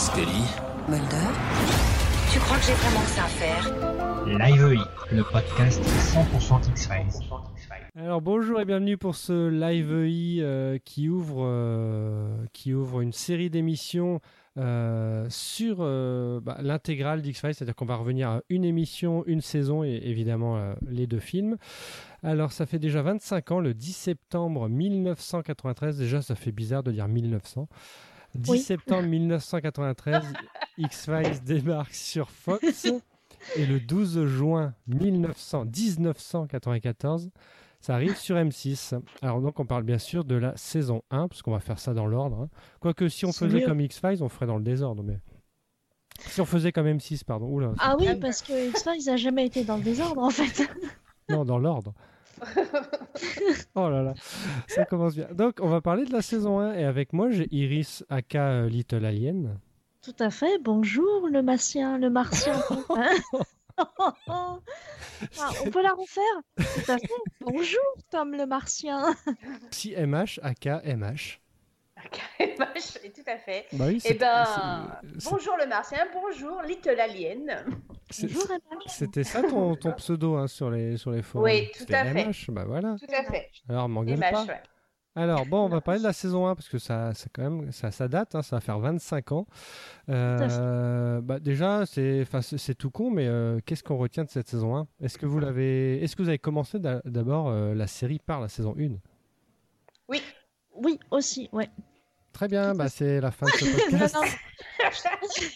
Scully. Mulder Tu crois que j'ai vraiment que ça à faire? Live le podcast 100% X-Files. Alors bonjour et bienvenue pour ce live EI euh, qui ouvre euh, qui ouvre une série d'émissions euh, sur euh, bah, l'intégrale d'X-Files, c'est-à-dire qu'on va revenir à une émission, une saison et évidemment euh, les deux films. Alors ça fait déjà 25 ans, le 10 septembre 1993, déjà ça fait bizarre de dire 1900. 10 Oui. septembre 1993, X-Files débarque sur Fox et le 12 juin 1900 1994, ça arrive sur M6. Alors donc on parle bien sûr de la saison 1, parce qu'on va faire ça dans l'ordre. hein. Quoique si on faisait mieux. comme X-Files, on ferait dans le désordre. Mais... Si on faisait comme M6, pardon. Oula, Ah oui, parce que X-Files n'a jamais été dans le désordre en fait. non, dans l'ordre. oh là là, ça commence bien. Donc on va parler de la saison 1 et avec moi j'ai Iris aka euh, Little Alien. Tout à fait. Bonjour le martien, le martien. Hein Ah, on peut la refaire? Tout à fait. Bonjour Tom le martien. Si MH aka MH. Et tout à fait. Bah oui, Eh ben, bonjour le martien, bonjour Little Alien. Bonjour. C'était ça ton, ton pseudo hein, sur les sur les forums. Oui, tout à fait. MH, bah voilà. Tout à fait. Alors m'engueule MH, pas. ouais. Alors bon, on va parler de la saison 1 parce que ça, ça quand même, ça, ça date, hein, ça va faire 25 ans. Euh, bah, déjà, c'est, tout con, mais euh, qu'est-ce qu'on retient de cette saison 1 Est-ce que vous l'avez, est-ce que vous avez commencé d'a- d'abord euh, la série par la saison 1 Oui. Oui, aussi, ouais. Très bien, bah, c'est la fin de ce Non, podcast. non.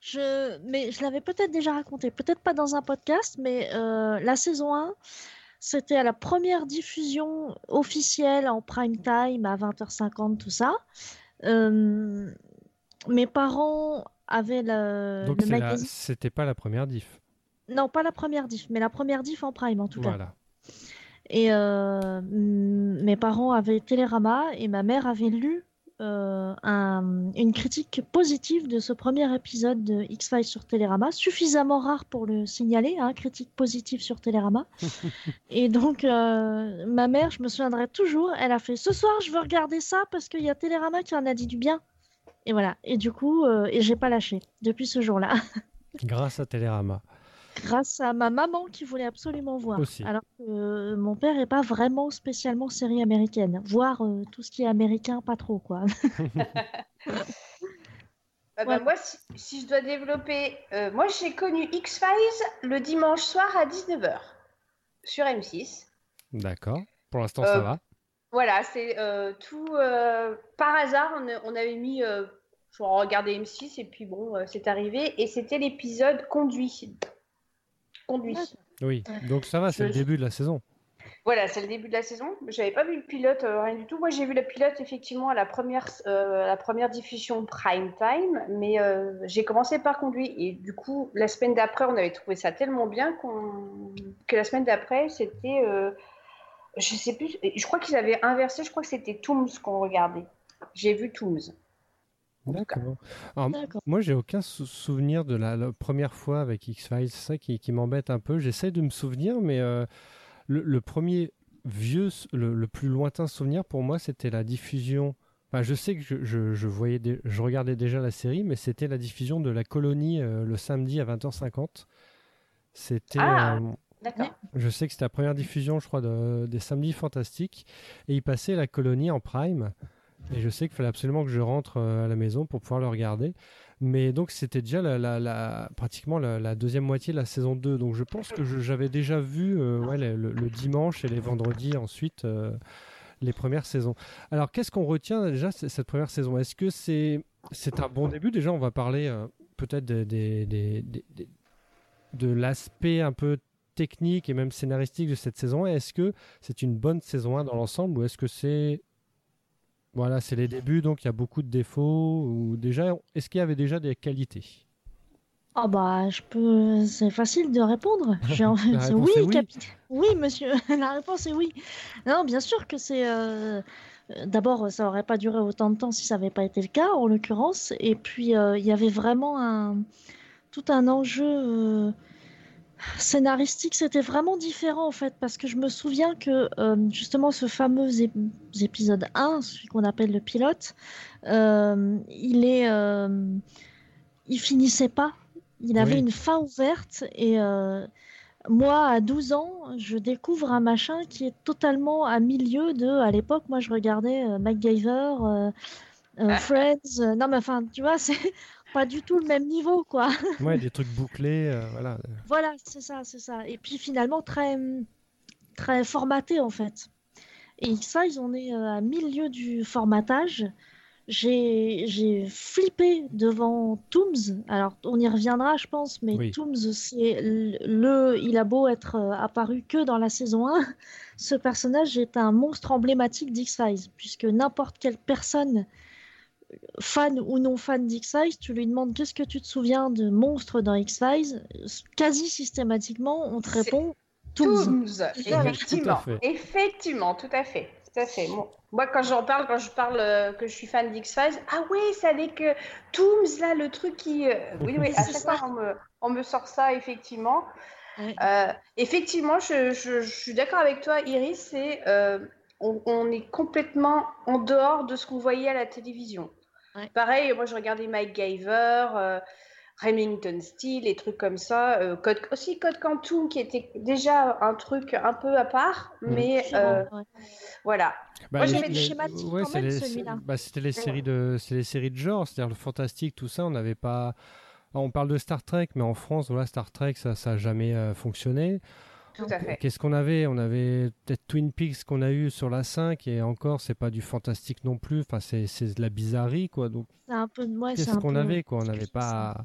Je, mais je l'avais peut-être déjà raconté, peut-être pas dans un podcast, mais euh, la saison 1, c'était à la première diffusion officielle en prime time à 20h50, tout ça. Euh, mes parents avaient le, Donc le c'est la- magazine. c'était pas la première diff. Non, pas la première diff, mais la première diff en prime en tout cas. Et euh, mes parents avaient Télérama et ma mère avait lu euh, un- une critique positive de ce premier épisode de X-Files sur Télérama, suffisamment rare pour le signaler, hein, critique positive sur Télérama. et donc, euh, ma mère, je me souviendrai toujours, elle a fait Ce soir, je veux regarder ça parce qu'il y a Télérama qui en a dit du bien. Et voilà. Et du coup, et j'ai pas lâché depuis ce jour-là. Grâce à Télérama. Grâce à ma maman qui voulait absolument voir. Aussi. Alors que euh, mon père est pas vraiment spécialement série américaine, voire euh, tout ce qui est américain, pas trop quoi. Ah bah, Ouais. moi, si, si je dois développer, euh, moi j'ai connu X-Files le dimanche soir à 19h sur M6. D'accord. Pour l'instant, ça va. Voilà, c'est euh, tout euh, par hasard. On, avait mis, euh, je regardais M6 et puis bon, euh, c'est arrivé et c'était l'épisode conduit. Conduit. Oui. Donc ça va, c'est je- le début de la saison. Voilà, c'est le début de la saison. J'avais pas vu le pilote, euh, rien du tout. Moi, j'ai vu le pilote effectivement à la première, euh, à la première diffusion prime time, mais euh, j'ai commencé par conduit et du coup, la semaine d'après, on avait trouvé ça tellement bien qu'on que la semaine d'après, c'était, euh, je sais plus, je crois qu'ils avaient inversé. Je crois que c'était Tooms qu'on regardait. J'ai vu Tooms. D'accord. Moi, j'ai aucun sou- souvenir de la, la première fois avec X-Files. C'est ça qui, qui m'embête un peu. J'essaie de me souvenir, mais euh, le, le premier vieux, le, le plus lointain souvenir pour moi, c'était la diffusion. Enfin, je sais que je, je, je voyais, je regardais déjà la série, mais c'était la diffusion de la colonie euh, le samedi à 20h50. C'était. Ah. euh, D'accord. je sais que c'était la première diffusion, je crois, de- des Samedis Fantastiques. Et il passait la colonie en prime. Et je sais qu'il fallait absolument que je rentre euh, à la maison pour pouvoir le regarder. Mais donc, c'était déjà la, pratiquement la, deuxième moitié de la saison 2. Donc, je pense que j'avais déjà vu euh, le, dimanche et les vendredis ensuite euh, les premières saisons. Alors, qu'est-ce qu'on retient déjà cette première saison? Est-ce que c'est c'est un bon début? Déjà, on va parler peut-être de l'aspect un peu technique et même scénaristique de cette saison. Est-ce que c'est une bonne saison 1 dans l'ensemble ou est-ce que c'est voilà, c'est les débuts donc il y a beaucoup de défauts ou déjà est-ce qu'il y avait déjà des qualités? Ah bah je peux, c'est facile de répondre. C'est oui, oui. capitaine. Oui, monsieur. La réponse est oui. Non, bien sûr que c'est. euh, D'abord, ça aurait pas duré autant de temps si ça n'avait pas été le cas, en l'occurrence. Et puis, euh, il y avait vraiment un tout un enjeu. euh, scénaristique, c'était vraiment différent en fait, parce que je me souviens que euh, justement ce fameux ép- épisode 1, celui qu'on appelle le pilote, euh, il est, euh, il finissait pas. Il avait Oui. une fin ouverte et moi, à 12 ans, je découvre un machin qui est totalement à milieu de. À l'époque, moi, je regardais MacGyver, euh, Friends. non, mais enfin, tu vois, c'est pas du tout le même niveau, quoi. Ouais, des trucs bouclés, euh, voilà. Voilà, c'est ça, c'est ça. Et puis finalement, très, très formaté en fait. Et ça, ils on est euh, à milieu du formatage. J'ai j'ai flippé devant Tooms. Alors, on y reviendra, je pense, mais Oui. Tooms, c'est le, le- Il a beau être euh, apparu que dans la saison 1, ce personnage est un monstre emblématique d'X-Files, puisque n'importe quelle personne, fan ou non fan d'X-Files, tu lui demandes qu'est-ce que tu te souviens de monstres dans X-Files, quasi systématiquement, on te répond Tooms. Effectivement. Tout à fait. Effectivement, tout à fait. Tout à fait. Moi, moi, quand j'en parle, quand je parle euh, que je suis fan d'X-Files, ah oui, c'est avec euh, Tooms, là, le truc qui. euh, Oui, oui, à chaque ça. fois, on me, on me sort ça, effectivement. Euh, effectivement, je, je- je suis d'accord avec toi, Iris, c'est. euh, on, on est complètement en dehors de ce qu'on voyait à la télévision. Ouais. Pareil, moi, je regardais MacGyver. euh, Remington Steel, les trucs comme ça. euh, Code, aussi Code Quantum, qui était déjà un truc un peu à part, Mm. mais euh, ouais. voilà. Bah, Moi, j'avais le des les- schématique ouais, quand même, celui-là. bah, c'était les séries de, c'est les séries de genre, c'est-à-dire le fantastique, tout ça. On n'avait pas. On parle de Star Trek, mais en France, voilà, Star Trek, ça, ça a jamais euh, fonctionné. Tout à fait. Qu'est-ce qu'on avait? On avait peut-être Twin Peaks qu'on a eu sur la 5 et encore, c'est pas du fantastique non plus. Enfin, c'est c'est de la bizarrerie, quoi. Donc, C'est un peu. Ouais, c'est qu'est-ce qu'on peu- avait, quoi? On n'avait pas.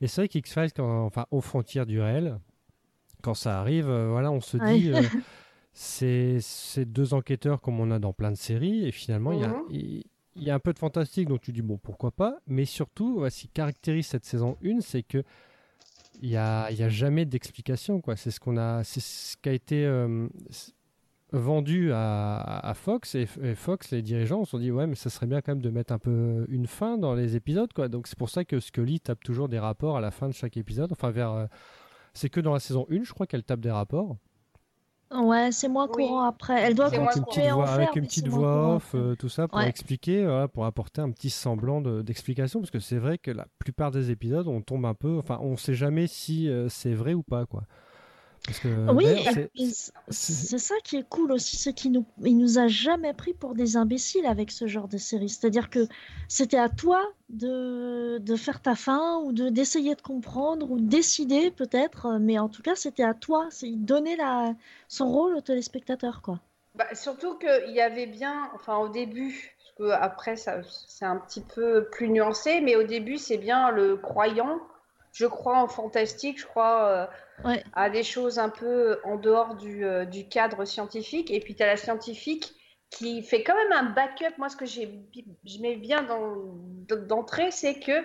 Et c'est vrai qu'X-Files, quand- enfin, aux frontières du réel, quand ça arrive, euh, voilà, on se Ouais. dit. euh, c'est c'est deux enquêteurs comme on a dans plein de séries et finalement il y a- Mhm. il il y, a un peu de fantastique donc tu dis bon pourquoi pas? Mais surtout qui caractérise cette saison 1 c'est que il y a, y a jamais d'explication quoi. C'est ce qu'on a c'est ce qui a été euh, vendu à, Fox et, et Fox les dirigeants se sont dit ouais mais ça serait bien quand même de mettre un peu une fin dans les épisodes quoi. Donc c'est pour ça que Scully tape toujours des rapports à la fin de chaque épisode. Enfin vers euh, c'est que dans la saison 1 je crois qu'elle tape des rapports Ouais, c'est moins Oui. courant après. Elle doit continuer à en faire, avec une petite voix off, euh, tout ça, pour Ouais. expliquer, pour apporter un petit semblant de- d'explication, parce que c'est vrai que la plupart des épisodes, on tombe un peu, enfin, on sait jamais si euh, c'est vrai ou pas, quoi. Parce que Oui, et c'est- ça qui est cool aussi, c'est qu'il nous, il nous a jamais pris pour des imbéciles avec ce genre de série. C'est-à-dire que c'était à toi de, de faire ta fin ou de d'essayer de comprendre ou de décider peut-être, mais en tout cas c'était à toi. C'est il donnait la, son rôle au téléspectateur, quoi. Bah, surtout qu'il y avait bien, enfin au début, parce que après c'est un petit peu plus nuancé, mais au début c'est bien le croyant. Je crois en fantastique, je crois euh, Ouais. à des choses un peu en dehors du, euh, du cadre scientifique. Et puis tu as la scientifique qui fait quand même un backup. Moi, ce que je mets bien d'entrée, c'est que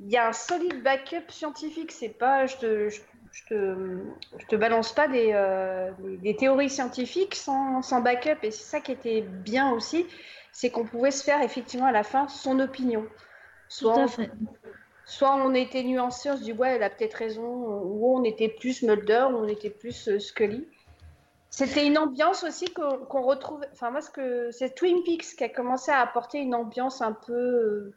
il y a un solide backup scientifique. C'est pas, je te, je, je te, je te balance pas des, euh, des, des théories scientifiques sans, sans backup. Et c'est ça qui était bien aussi, c'est qu'on pouvait se faire effectivement à la fin son opinion. Tout à fait. Soit on était nuancé, on se dit ouais, elle a peut-être raison, ou on était plus Mulder, ou on était plus euh, Scully. C'était une ambiance aussi qu'on qu'on retrouve. Enfin, moi, ce que c'est Twin Peaks qui a commencé à apporter une ambiance un peu. euh,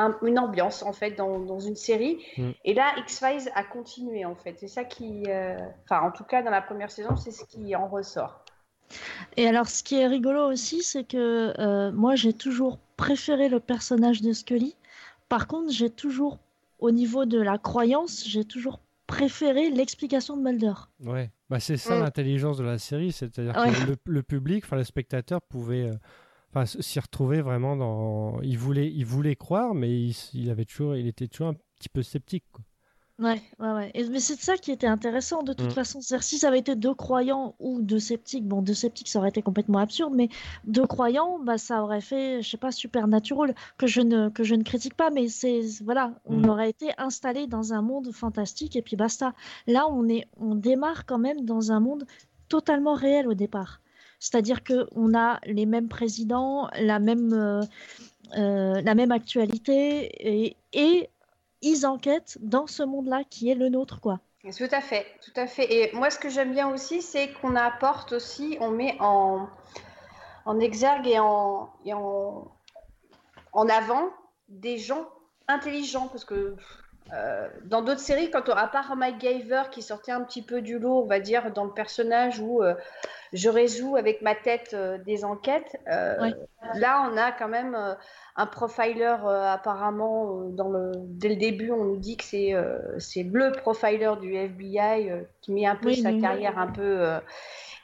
un- une ambiance en fait dans, dans une série. Mm. Et là, X-Files a continué en fait. C'est ça qui. euh, Enfin, en tout cas, dans la première saison, c'est ce qui en ressort. Et alors, ce qui est rigolo aussi, c'est que euh, moi, j'ai toujours préféré le personnage de Scully. Par contre, j'ai toujours, au niveau de la croyance, j'ai toujours préféré l'explication de Mulder. ouais, bah, c'est ça l'intelligence de la série, c'est-à-dire Ouais. que le, le public, enfin, le spectateur pouvait. euh, Enfin, s'y retrouver vraiment dans. Il voulait, il voulait croire, mais il, avait toujours, il était toujours un petit peu sceptique. Quoi. Ouais, ouais, ouais. Et- mais c'est ça qui était intéressant de toute Mm. façon. Si ça avait été deux croyants ou deux sceptiques, bon, deux sceptiques, ça aurait été complètement absurde, mais deux croyants, bah, ça aurait fait, je sais pas, supernatural, que je ne, que je ne critique pas, mais c'est, voilà, on Mm. aurait été installé dans un monde fantastique et puis basta. Là, on est, on démarre quand même dans un monde totalement réel au départ. C'est-à-dire que on a les mêmes présidents, la même, euh, euh, la même actualité et, et ils enquêtent dans ce monde-là qui est le nôtre, quoi. Tout à fait, tout à fait. Et moi, ce que j'aime bien aussi, c'est qu'on apporte aussi, on met en, en exergue et en, et en, en avant des gens intelligents. Parce que euh, dans d'autres séries, quand on, à part Mike Giver qui sortait un petit peu du lot, on va dire, dans le personnage où euh, je résous avec ma tête euh, des enquêtes, Ouais. là, on a quand même un profiler apparemment dans le, dès le début, on nous dit que c'est c'est le profiler du FBI qui met un peu Oui, sa oui. carrière un peu.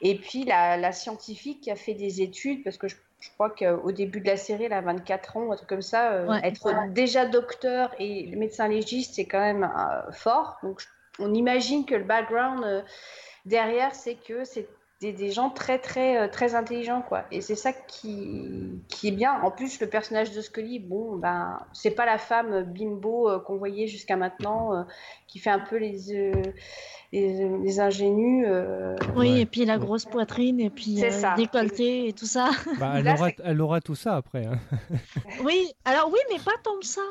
et puis la, la scientifique qui a fait des études, parce que je je crois qu'au début de la série, elle a 24 ans, un truc comme ça. euh, Ouais. être déjà docteur et médecin légiste, c'est quand même euh, fort. Donc, on imagine que le background euh, derrière, c'est que c'est des, des gens très, très, euh, très intelligents, quoi. Et c'est ça qui, qui est bien. En plus, le personnage de Scully, bon, ben, c'est pas la femme bimbo euh, qu'on voyait jusqu'à maintenant, euh, qui fait un peu les, euh, les, les ingénus. euh, Oui, Ouais. et puis la grosse poitrine, et puis euh, ça. décolleté et tout ça. Bah, elle, Là, aura, elle aura tout ça après. hein. Oui, alors oui, mais pas tant que ça.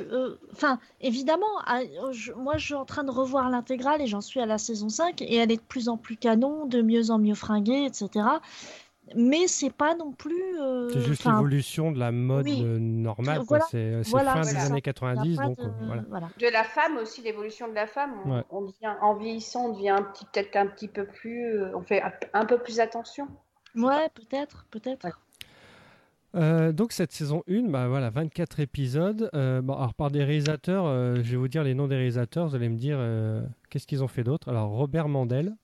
Euh, Enfin, évidemment, ah, je- moi je suis en train de revoir l'intégrale et j'en suis à la saison 5 et elle est de plus en plus canon, de mieux en mieux fringuée, etc. Mais c'est pas non plus. euh, C'est juste l'évolution de la mode oui. euh, normale. Voilà. C'est Voilà, fin des années y a 90, pas donc de- euh, voilà. voilà. de la femme aussi, l'évolution de la femme. On, Ouais. on devient, en vieillissant, on devient peut-être un petit peu plus, euh, on fait un, un peu plus attention. Ouais, peut-être, peut-être. Ouais. Euh, donc cette saison 1, bah voilà, 24 épisodes. Euh, bon, alors par des réalisateurs, euh, je vais vous dire les noms des réalisateurs, vous allez me dire euh, qu'est-ce qu'ils ont fait d'autre? Alors Robert Mandel,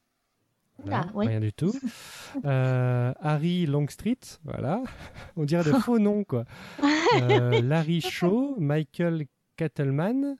voilà, Ah, oui. rien du tout. Euh, Harry Longstreet, voilà, on dirait de faux noms quoi. Euh, Larry Shaw, Michael Kettleman,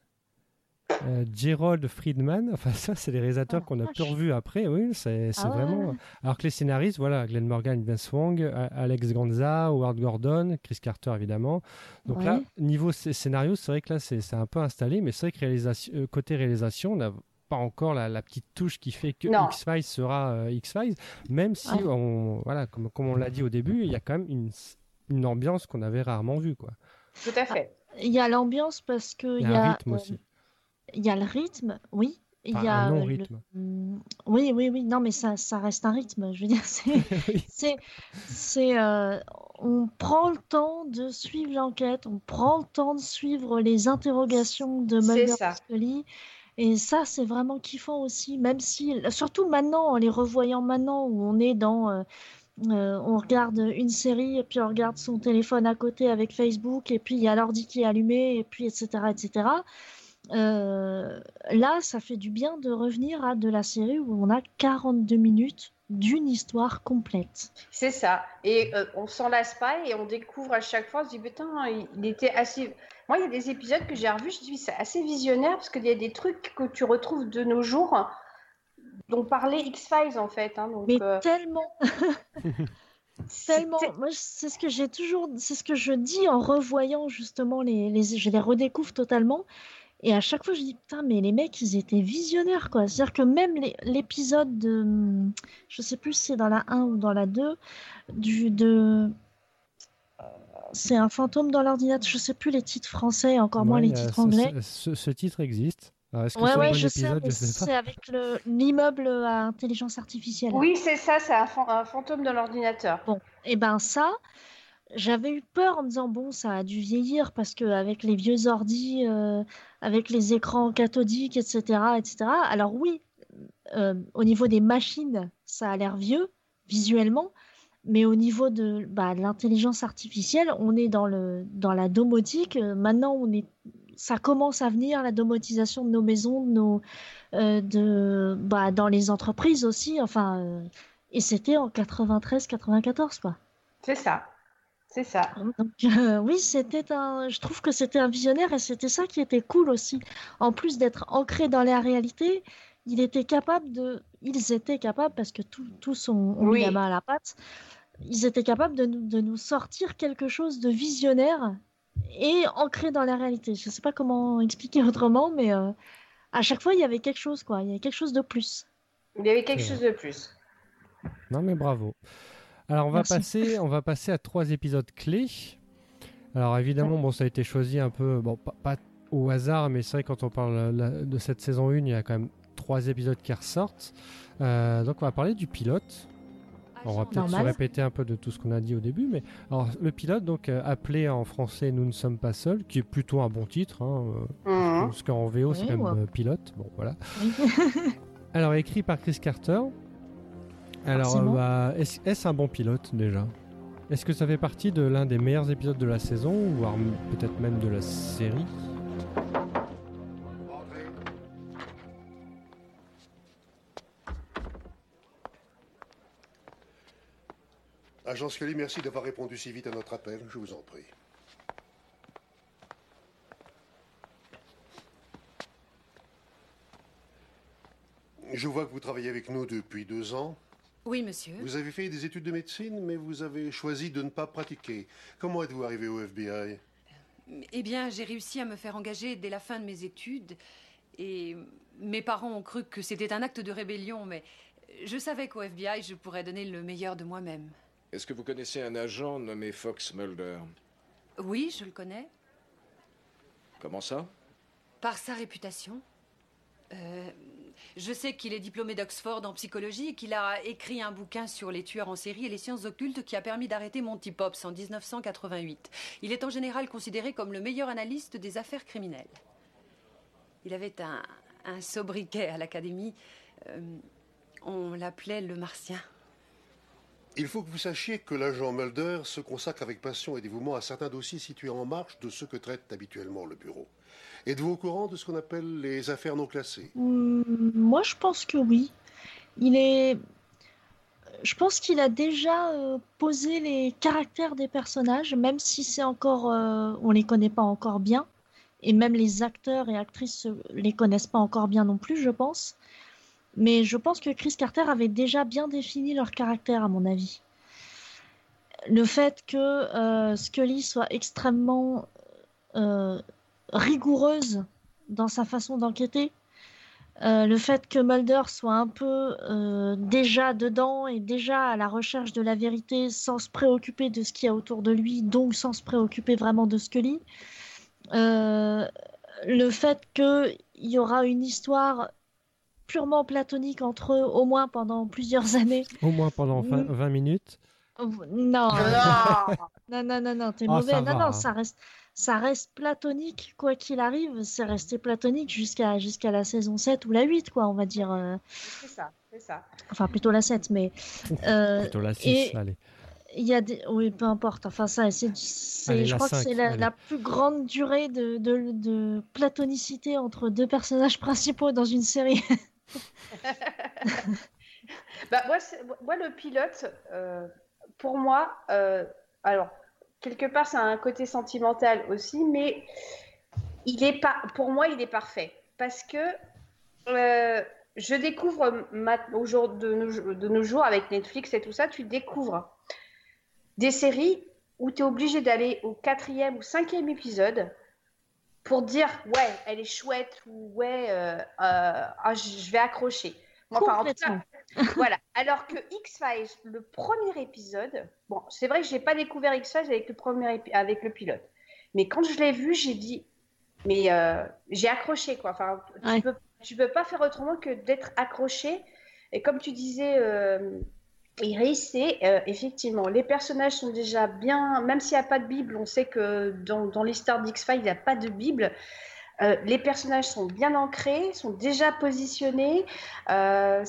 euh, Gerald Friedman, enfin ça c'est les réalisateurs Oh, qu'on a peu revus après, oui, c'est Ah ouais. vraiment... Alors que les scénaristes, voilà, Glenn Morgan, Vince Wong, A- Alex Ganza, Howard Gordon, Chris Carter évidemment. Donc là, niveau sc- scénario, c'est vrai que là c'est un peu installé, mais c'est vrai que réalisation, côté réalisation, on n'a pas encore la, la petite touche qui fait que Non. X-Files sera euh, X-Files, même si, Ouais. on, voilà, comme, comme on l'a dit au début, il y a quand même une, une ambiance qu'on avait rarement vue. Quoi. Tout à fait. Il y a l'ambiance parce que Il y a un a, rythme euh, aussi, il y a le rythme, oui. Il Enfin, y a un le- non-rythme. Mm, Oui, oui, oui. Non, mais ça, ça reste un rythme. Je veux dire, c'est, Oui. c'est, c'est, euh, on prend le temps de suivre l'enquête, on prend le temps de suivre les interrogations de Mulder Scully. Et ça, c'est vraiment kiffant aussi, même si, surtout maintenant, en les revoyant maintenant, où on est dans, euh, euh, on regarde une série, et puis on regarde son téléphone à côté avec Facebook, et puis il y a l'ordi qui est allumé, et puis etc., etc. Euh, là, ça fait du bien de revenir à de la série où on a 42 minutes d'une histoire complète. C'est ça. Et on s'en lasse pas et on découvre à chaque fois, on se dit putain, il était assez. Moi, il y a des épisodes que j'ai revus, je dis c'est assez visionnaire parce qu'il y a des trucs que tu retrouves de nos jours dont parlait X-Files en fait. hein. donc, Mais euh, tellement, tellement. Moi, c'est ce que j'ai toujours, c'est ce que je dis en revoyant justement les, les, je les redécouvre totalement. Et à chaque fois, je dis putain, mais les mecs, ils étaient visionnaires quoi. C'est-à-dire que même l'épisode de, je sais plus si c'est dans la 1 ou dans la 2, du de, c'est un fantôme dans l'ordinateur. Je sais plus les titres français, encore moins Ouais, les titres anglais. Ce, titre existe. Alors, Est-ce que Ouais, c'est ouais, un bon je sais, épisode? mais Je sais pas. c'est avec le- l'immeuble à intelligence artificielle. Oui, c'est ça, c'est un, fan- un fantôme de l'ordinateur. Bon, et ben ça, j'avais eu peur en me disant bon, ça a dû vieillir parce que avec les vieux ordis, euh, avec les écrans cathodiques, etc., etc. Alors oui, euh, au niveau des machines, ça a l'air vieux visuellement, mais au niveau de, bah, de l'intelligence artificielle, on est dans le dans la domotique. Euh, Maintenant, on est ça commence à venir la domotisation de nos maisons, de nos, euh, de, bah, dans les entreprises aussi. Enfin, euh, et c'était en 93-94 quoi. C'est ça. C'est ça. Donc euh, oui, c'était un. Je trouve que c'était un visionnaire et c'était ça qui était cool aussi. En plus d'être ancré dans la réalité, il était capable de. Ils étaient capables parce que tout- tous ont, mis Oui. la main à la pâte. Ils étaient capables de nous, de nous sortir quelque chose de visionnaire et ancré dans la réalité. Je sais pas comment expliquer autrement, mais euh, à chaque fois il y avait quelque chose quoi. Il y avait quelque chose de plus. Il y avait quelque chose de plus. Non mais bravo. Alors on va passer, on va passer à trois épisodes clés. Alors évidemment, bon, ça a été choisi un peu, bon, pas, pas au hasard, mais c'est vrai quand on parle la- de cette saison 1, il y a quand même trois épisodes qui ressortent. Euh, donc on va parler du pilote. On va peut-être se répéter un peu de tout ce qu'on a dit au début, mais alors le pilote, donc euh, appelé en français Nous ne sommes pas seuls, qui est plutôt un bon titre, hein, euh, Mhm. parce qu'en VO c'est Oui, quand même ouais. euh, pilote. Bon voilà. Oui. Alors écrit par Chris Carter. Alors bah, est-ce un bon pilote déjà? Est-ce que ça fait partie de l'un des meilleurs épisodes de la saison, voire peut-être même de la série? Agent Scully, merci d'avoir répondu si vite à notre appel. Je vous en prie. Je vois que vous travaillez avec nous depuis deux ans. Oui, monsieur. Vous avez fait des études de médecine, mais vous avez choisi de ne pas pratiquer. Comment êtes-vous arrivé au FBI Eh bien, j'ai réussi à me faire engager dès la fin de mes études. Et mes parents ont cru que c'était un acte de rébellion, mais je savais qu'au FBI, je pourrais donner le meilleur de moi-même. Est-ce que vous connaissez un agent nommé Fox Mulder? Oui, je le connais. Comment ça? Par sa réputation. Euh, je sais qu'il est diplômé d'Oxford en psychologie et qu'il a écrit un bouquin sur les tueurs en série et les sciences occultes qui a permis d'arrêter Monty Pops en 1988. Il est en général considéré comme le meilleur analyste des affaires criminelles. Il avait un, un sobriquet à l'académie. Euh, on l'appelait le Martien. Il faut que vous sachiez que l'agent Mulder se consacre avec passion et dévouement à certains dossiers situés en marge de ceux que traite habituellement le bureau. Êtes-vous au courant de ce qu'on appelle les affaires non classées? Hum, Moi, je pense que oui. Il est. Je pense qu'il a déjà euh, posé les caractères des personnages, même si c'est encore, euh, on les connaît pas encore bien, et même les acteurs et actrices euh, les connaissent pas encore bien non plus, je pense. Mais je pense que Chris Carter avait déjà bien défini leur caractère, à mon avis. Le fait que euh, Scully soit extrêmement euh, rigoureuse dans sa façon d'enquêter, euh, le fait que Mulder soit un peu déjà dedans et déjà à la recherche de la vérité sans se préoccuper de ce qu'il y a autour de lui, donc sans se préoccuper vraiment de Scully. Le fait qu'il y aura une histoire purement platonique entre eux, au moins pendant plusieurs années. Au moins pendant 20, Mm. 20 minutes. Non, non, non, non, non, t'es Ah, mauvais. non, va, non, hein. ça reste, ça reste platonique, quoi qu'il arrive. C'est resté platonique jusqu'à jusqu'à la saison 7 ou la 8, quoi, on va dire. euh, C'est ça, c'est ça. Enfin, plutôt la 7, mais. euh, Plutôt la 6, et- allez. Il y a des... Oui, peu importe. Enfin, ça, c'est, je crois que c'est la, plus grande durée de, de, de platonicité entre deux personnages principaux dans une série. Bah, moi, moi, le pilote, euh, pour moi, euh, alors, quelque part, ça a un côté sentimental aussi, mais il est pas, pour moi, il est parfait. Parce que euh, je découvre au jour de, nos, de nos jours avec Netflix et tout ça, tu découvres des séries où tu es obligé d'aller au quatrième ou cinquième épisode pour dire ouais, elle est chouette ou ouais, euh, euh, ah, je vais accrocher. Moi, enfin, en cas, voilà. Alors que X-Files, le premier épisode, bon, c'est vrai que j'ai pas découvert X-Files avec le premier avec le pilote, mais quand je l'ai vu, j'ai dit, mais euh, j'ai accroché quoi. Enfin, tu Ouais. peux, tu peux pas faire autrement que d'être accroché. Et comme tu disais, Iris, c'est euh, effectivement, les personnages sont déjà bien, même s'il n'y a pas de Bible, on sait que dans, dans l'histoire d'X-Files, il n'y a pas de Bible. Euh, les personnages sont bien ancrés, sont déjà positionnés. Euh,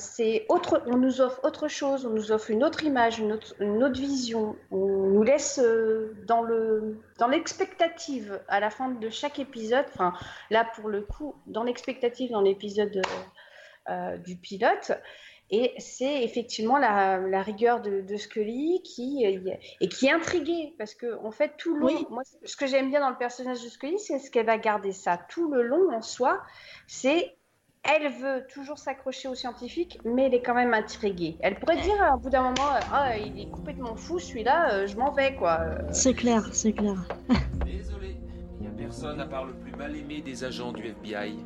autre, on nous offre autre chose, on nous offre une autre image, une autre, vision. On nous laisse dans le dans l'expectative à la fin de chaque épisode. Enfin, là pour le coup, dans l'expectative dans l'épisode du pilote. Et c'est effectivement la, la rigueur de, de Scully qui et qui est intriguée parce que en fait tout le long, Oui. moi ce que j'aime bien dans le personnage de Scully, c'est ce qu'elle va garder ça tout le long en soi. C'est elle veut toujours s'accrocher aux scientifiques, mais elle est quand même intriguée. Elle pourrait dire euh, au bout d'un moment, euh, ah il est complètement fou celui-là, euh, je m'en vais quoi. Euh, C'est clair, c'est clair. Désolé, il n'y a personne à part le plus mal aimé des agents du FBI.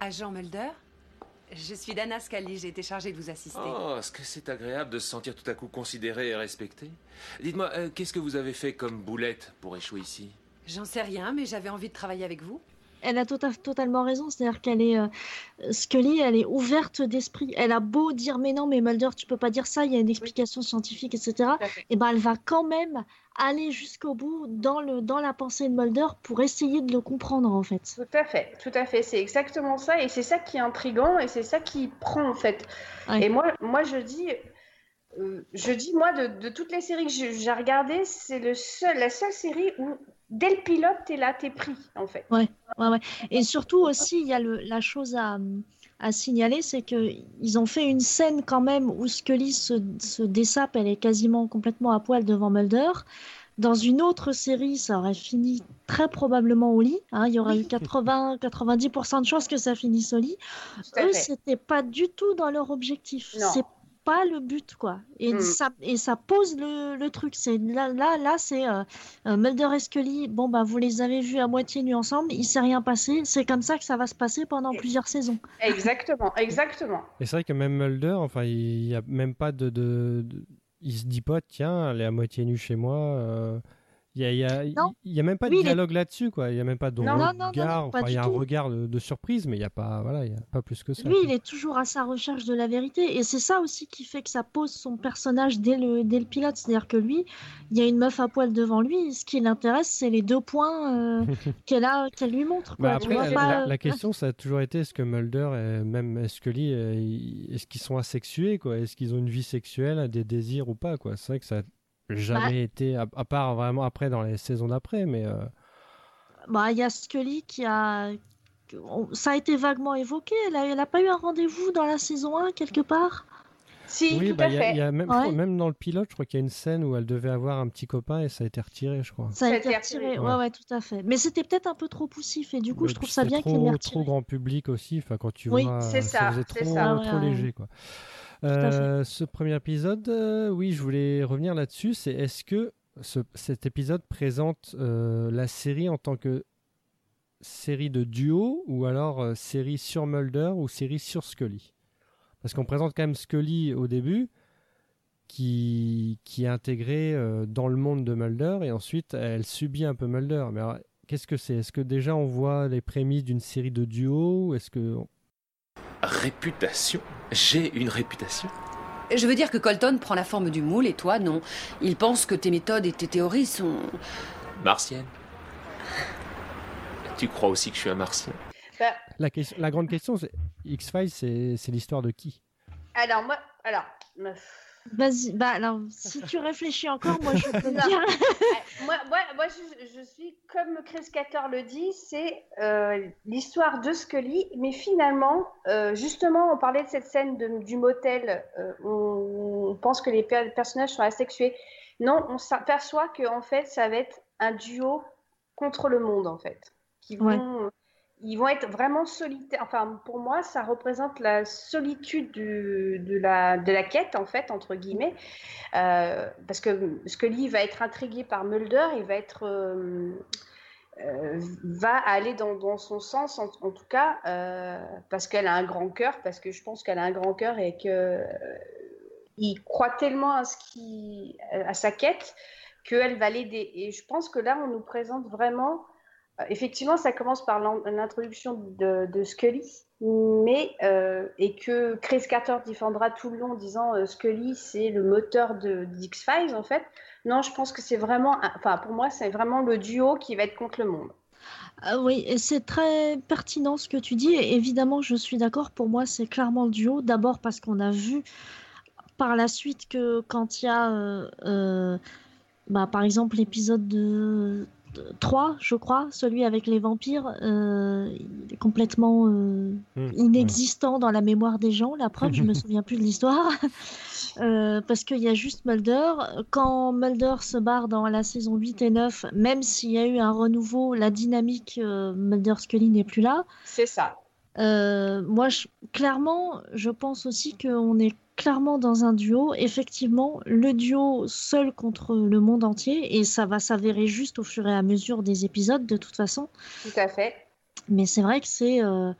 Agent Mulder? Je suis Dana Scully, j'ai été chargée de vous assister. Oh, est-ce que c'est agréable de se sentir tout à coup considéré et respecté? Dites-moi, euh, qu'est-ce que vous avez fait comme boulette pour échouer ici? J'en sais rien, mais j'avais envie de travailler avec vous. elle a tota- totalement raison. C'est-à-dire qu'elle est euh, Scully, elle est ouverte d'esprit. Elle a beau dire mais non, mais Mulder, tu peux pas dire ça. Il y a une explication scientifique, etc. Et ben elle va quand même aller jusqu'au bout dans le dans la pensée de Mulder pour essayer de le comprendre en fait. Tout à fait, tout à fait. C'est exactement ça, et c'est ça qui est intrigant, et c'est ça qui prend en fait. Ouais. Et moi, moi, je dis, euh, je dis moi de, de toutes les séries que j'ai regardées, c'est le seul, la seule série où dès le pilote, t'es là, t'es pris en fait. Ouais, ouais, ouais. Et surtout aussi, il y a le, la chose à, à signaler, c'est que ils ont fait une scène quand même où Scully se, se dessape, elle est quasiment complètement à poil devant Mulder. Dans une autre série, ça aurait fini très probablement au lit. hein. Il y aurait eu 80-90% de chances que ça finisse au lit. Eux, c'était pas du tout dans leur objectif. C'est pas le but, quoi. Et, Mm. ça, et ça pose le, le truc. C'est là, là, là c'est euh, euh, Mulder et Scully. Bon, bah, vous les avez vus à moitié nus ensemble. Il s'est rien passé. C'est comme ça que ça va se passer pendant plusieurs saisons. Exactement, exactement. Et c'est vrai que même Mulder, enfin, il n'y a même pas de, de, de- Il se dit pas, tiens, elle est à moitié nue chez moi. euh, Il y a, a, a même pas de est- dialogue là-dessus, quoi. Il y a même pas de Non, non, non, non, regard. pas enfin, il y a un tout. regard de, de surprise, mais il n'y a pas, voilà, il y a pas plus que ça. Lui, quoi. il est toujours à sa recherche de la vérité. Et c'est ça aussi qui fait que ça pose son personnage dès le, dès le pilote. C'est-à-dire que lui, il y a une meuf à poil devant lui. Ce qui l'intéresse, c'est les deux points euh, qu'elle a, qu'elle lui montre. Quoi. Bah après, la, pas, la- euh, la question, ça a toujours été est-ce que Mulder et même Scully, euh, est-ce qu'ils sont asexués, quoi? Est-ce qu'ils ont une vie sexuelle, des désirs ou pas, quoi? C'est vrai que ça jamais Bah. été, à, à part vraiment après dans les saisons d'après, mais euh, Bah, il y a Scully qui a. Ça a été vaguement évoqué. Elle a, elle a pas eu un rendez-vous dans la saison 1 quelque part? Si, oui, tout bah, à y a- fait. il y a même, je Ouais. crois- même dans le pilote, je crois qu'il y a une scène où elle devait avoir un petit copain et ça a été retiré, je crois. Ça a Ça a été été retiré. retiré. Ouais, Ouais. ouais, tout à fait. Mais c'était peut-être un peu trop poussif. Et du coup, Mais je trouve ça bien qu'il trop, l'ait trop retiré. grand public aussi. Enfin, quand tu Oui, vois, c'est ça, faisait c'est trop, ça. Ouais, trop ouais. léger, quoi. Euh, ce premier épisode, euh, oui, je voulais revenir là-dessus. C'est est-ce que ce- cet épisode présente euh, la série en tant que série de duo ou alors euh, série sur Mulder ou série sur Scully? Parce qu'on présente quand même Scully au début, qui, qui est intégrée euh, dans le monde de Mulder et ensuite elle subit un peu Mulder. Mais alors, qu'est-ce que c'est? Est-ce que déjà on voit les prémices d'une série de duo ou Est-ce que Réputation J'ai une réputation Je veux dire que Colton prend la forme du moule et toi, non. Il pense que tes méthodes et tes théories sont. Martienne Tu crois aussi que je suis un martien? Bah, la, question- la grande question, c'est X-Files, c'est c'est l'histoire de qui? Alors, moi, alors. Vas-y. Bah, alors, si tu réfléchis encore, moi, je peux dire. moi, moi, moi, je, je suis comme Chris Carter le dit, c'est euh, l'histoire de Scully, mais finalement, euh, justement, on parlait de cette scène de- du motel, euh, où on pense que les per- personnages sont asexués. Non, on s'aperçoit que en fait, ça va être un duo contre le monde, en fait, qui vont, Ouais. Ils vont être vraiment solitaires. Enfin, pour moi, ça représente la solitude de, la, de la quête, en fait, entre guillemets. Euh, parce que Scully va être intrigué par Mulder, il va être. euh, euh, va aller dans, dans son sens, en, en tout cas, parce qu'elle a un grand cœur, parce que je pense qu'elle a un grand cœur et que il croit tellement à, ce qui, à sa quête qu'elle va l'aider. Et je pense que là, on nous présente vraiment. Euh, effectivement, ça commence par l'in- l'introduction de, Scully, mais euh, et que Chris Carter défendra tout le long en disant euh, Scully, c'est le moteur de d'X-Files en fait. Non, je pense que c'est vraiment, enfin pour moi, c'est vraiment le duo qui va être contre le monde. Ah oui, c'est très pertinent ce que tu dis. Et évidemment, je suis d'accord. Pour moi, c'est clairement le duo. D'abord parce qu'on a vu par la suite que quand il y a, bah, par exemple, l'épisode de, de 3, je crois, celui avec les vampires, euh, il est complètement euh, Hmm, inexistant dans la mémoire des gens. La preuve, je me souviens plus de l'histoire. Euh, parce qu'il y a juste Mulder. Quand Mulder se barre dans la saison 8 et 9, même s'il y a eu un renouveau, la dynamique euh, Mulder-Scully n'est plus là. C'est ça. Euh, moi, je- clairement, je pense aussi qu'on est clairement dans un duo. Effectivement, le duo seul contre le monde entier, et ça va s'avérer juste au fur et à mesure des épisodes, de toute façon. Tout à fait. Mais c'est vrai que c'est. euh,